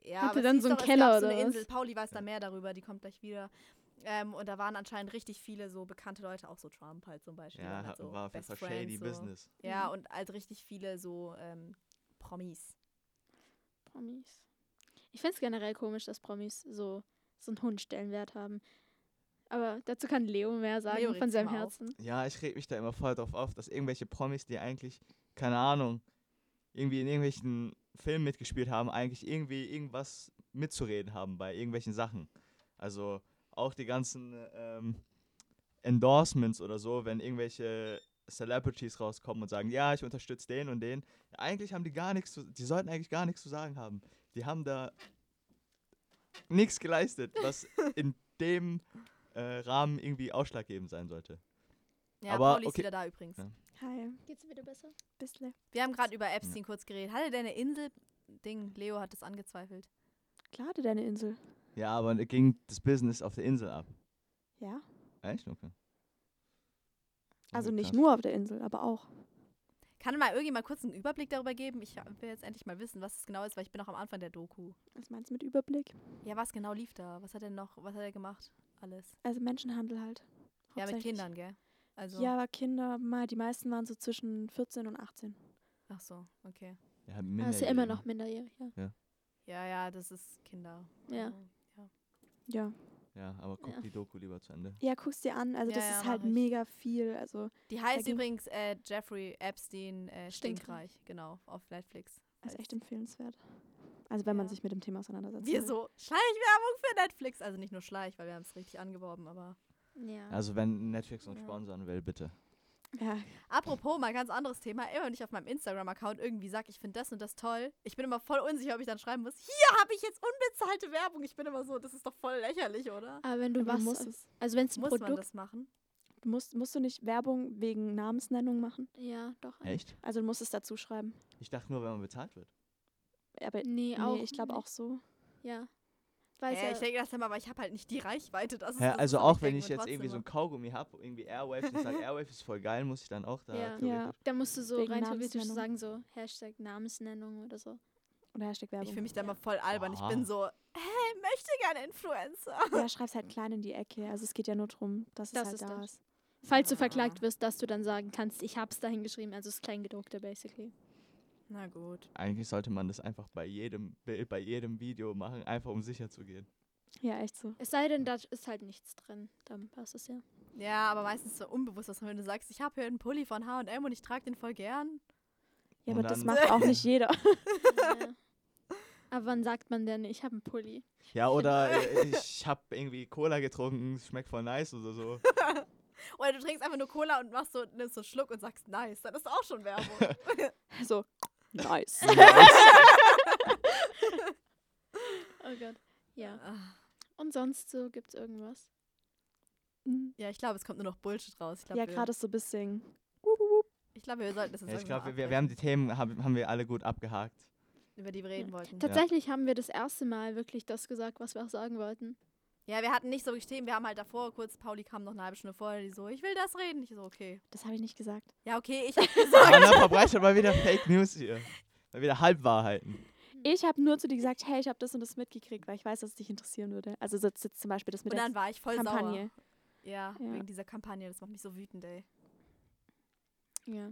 ja, Hatte aber es dann hieß so einen doch, es Keller gab so oder eine was? Insel. Pauli weiß da mehr darüber, die kommt gleich wieder. Ähm, und da waren anscheinend richtig viele so bekannte Leute, auch so Trump halt zum Beispiel. Ja, und halt so war auf jeden Fall shady so. Business. Ja, Mhm. und halt richtig viele so ähm, Promis. Promis. Ich finde es generell komisch, dass Promis so, so einen hohen Stellenwert haben. Aber dazu kann Leo mehr sagen Leo von seinem auf. Herzen. Ja, ich reg mich da immer voll drauf auf, dass irgendwelche Promis, die eigentlich, keine Ahnung, irgendwie in irgendwelchen Filmen mitgespielt haben, eigentlich irgendwie irgendwas mitzureden haben bei irgendwelchen Sachen. Also auch die ganzen ähm, Endorsements oder so, wenn irgendwelche Celebrities rauskommen und sagen, ja, ich unterstütze den und den. Eigentlich haben die gar nichts zu, die sollten eigentlich gar nichts zu sagen haben. Die haben da nichts geleistet, was in dem äh, Rahmen irgendwie ausschlaggebend sein sollte. Ja, Aber, Pauli ist okay. wieder da übrigens. Ja. Hi. Geht's wieder besser? Bissle. Wir haben gerade über Epstein kurz geredet. Hatte der eine Insel? Ding, Leo hat das angezweifelt. Klar hatte der eine Insel. Ja, aber ging das Business auf der Insel ab. Ja. Echt? Okay. Also nicht krass. nur auf der Insel, aber auch. Kann mal irgendjemand kurz einen Überblick darüber geben? Ich will jetzt endlich mal wissen, was es genau ist, weil ich bin noch am Anfang der Doku. Was meinst du mit Überblick? Ja, was genau lief da? Was hat er noch, was hat er gemacht? Alles. Also Menschenhandel halt. Ja, mit. Kindern, gell? Also, Ja, aber Kinder, mal, die meisten waren so zwischen 14 und 18. ach so, okay. Ja, Ah, ist ja immer noch minderjährig, ja. Ja, ja, das ist Kinder. Ja. Also, ja. Ja. Ja, aber guck Ja. die Doku lieber zu Ende. Ja, guck's dir an. Also Ja, das ja, ist halt ich. mega viel. Also, Die heißt übrigens äh, Jeffrey Epstein äh, Stinkreich. Stinkreich, genau, auf Netflix. ist Falls- echt empfehlenswert. Also wenn man sich mit dem Thema auseinandersetzt. Wir so, Schleichwerbung für Netflix. Also nicht nur Schleich, weil wir haben es richtig angeworben, aber. Ja. Also wenn Netflix uns Ja. sponsern will, bitte. Ja, Apropos, mal ganz anderes Thema. Immer wenn ich auf meinem Instagram-Account irgendwie sage, ich finde das und das toll, ich bin immer voll unsicher, ob ich dann schreiben muss, hier habe ich jetzt unbezahlte Werbung. Ich bin immer so, das ist doch voll lächerlich, oder? Aber wenn du aber was, musst es. also wenn es ein Muss man Produkt, das machen? Du musst, musst du nicht Werbung wegen Namensnennung machen? ja, doch. Echt? Also du musst es dazu schreiben. Ich dachte nur, wenn man bezahlt wird. Aber Nee, nee, auch. ich glaube auch so. Ja. Weiß ja, ich denke das immer, aber ich habe halt nicht die Reichweite. Das ist, Ja, also ist auch ich wenn ich jetzt irgendwie so ein Kaugummi habe, irgendwie Airwave und sage, Airwave ist voll geil, muss ich dann auch da Ja. Ja. da musst du so Wegen rein theoretisch sagen, so Hashtag Namensnennung oder so. Oder Hashtag Ich Werbung. fühle mich da immer voll albern. Ich bin so, hey, möchte gerne Influencer. ja, schreib's halt klein in die Ecke. Also es geht ja nur darum, dass Das es halt ist da das. ist. Falls du Ah. verklagt wirst, dass du dann sagen kannst, ich hab's dahin geschrieben, also das Kleingedruckte basically. Na gut. Eigentlich sollte man das einfach bei jedem Bild, bei jedem Video machen, einfach um sicher zu gehen. Ja, echt so. Es sei denn, da ist halt nichts drin, dann passt es ja. Ja, aber meistens so unbewusst, dass wenn du sagst, ich habe hier einen Pulli von H&M und ich trage den voll gern. Ja, Und aber das macht auch nicht jeder. ja. Aber wann sagt man denn, ich habe einen Pulli? Ja, oder ich habe irgendwie Cola getrunken, es schmeckt voll nice oder so. Oder du trinkst einfach nur Cola und machst so, nimmst so einen Schluck und sagst nice. Dann ist auch schon Werbung. So, nice. Oh Gott. Ja. Ah. Und sonst so gibt's irgendwas? Mhm. ja, ich glaube, es kommt nur noch Bullshit raus. Ich glaub, ja, gerade so ein bisschen. Ich glaube, wir sollten das jetzt Ja, ich glaube, wir, wir haben die Themen, haben, haben wir alle gut abgehakt. über die wir reden wollten. Tatsächlich haben wir das erste Mal wirklich das gesagt, was wir auch sagen wollten. Ja, wir hatten nicht so gestehen. Wir haben halt davor kurz, Pauli kam noch eine halbe Stunde vorher, die so, ich will das reden. Ich so, okay. Das habe ich nicht gesagt. Ja, okay, ich hab gesagt. Anna verbreitet mal wieder Fake News hier. Mal wieder Halbwahrheiten. Ich habe nur zu dir gesagt, hey, ich habe das und das mitgekriegt, weil ich weiß, dass es dich interessieren würde. Also so jetzt zum Beispiel das mit Und der dann war ich voll Kampagne. sauer. Ja, Ja. wegen dieser Kampagne. Das macht mich so wütend, ey. Ja.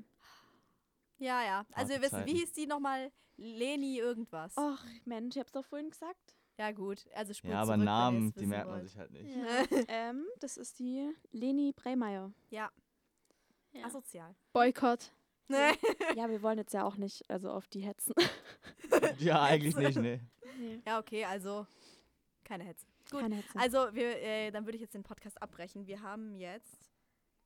Ja, ja. Also wir wissen, wie hieß die nochmal? Leni irgendwas. Och, Mensch, ich hab's doch vorhin gesagt. Ja, gut. Also spult Ja, aber zurück, Namen, die merkt man wollt. sich halt nicht. ja. ähm, das ist die Leni Bremeyer. Ja, ja. asozial. Boykott. Nee. Ja, wir wollen jetzt ja auch nicht also auf die hetzen. Ja, eigentlich nicht, ne. Nee. Ja, okay, also keine Hetze. Gut. Keine Hetze. Also, wir, äh, dann würde ich jetzt den Podcast abbrechen. Wir haben jetzt.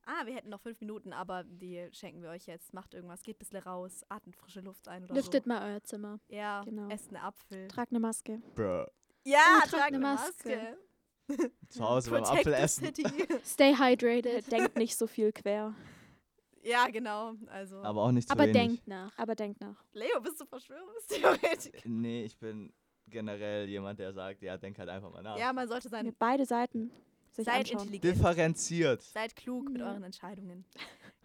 Ah, wir hätten noch fünf Minuten, aber die schenken wir euch jetzt. Macht irgendwas, geht ein bisschen raus, atmet frische Luft ein oder Lüftet so. mal euer Zimmer. Ja, Genau. esst einen Apfel. Trag eine Maske. Bruh. Ja, tragt eine Maske. Maske. Zu Hause beim Protect Apfel the essen. city. Stay hydrated. Denkt nicht so viel quer, ja, genau. Also, Aber auch nicht zu Aber wenig. denkt nach. aber denkt nach. Leo, bist du Verschwörungstheoretiker? Nee, ich bin generell jemand, der sagt, ja, denk halt einfach mal nach. Ja, man sollte sein. Mir beide Seiten sich Seid anschauen. intelligent. Differenziert. Seid klug mit euren Entscheidungen.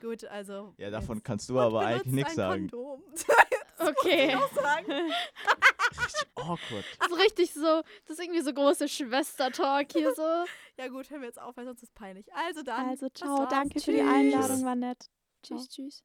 Gut, also. Ja, davon kannst du aber eigentlich nichts sagen. Kondom. Okay. auch sagen. Awkward. Das ist richtig so, das ist irgendwie so große Schwester-Talk hier so. Ja gut, hören wir jetzt auf, weil sonst ist es peinlich. Also dann. Also ciao, danke für die Tschüss. Einladung, war nett. Tschüss, tschüss.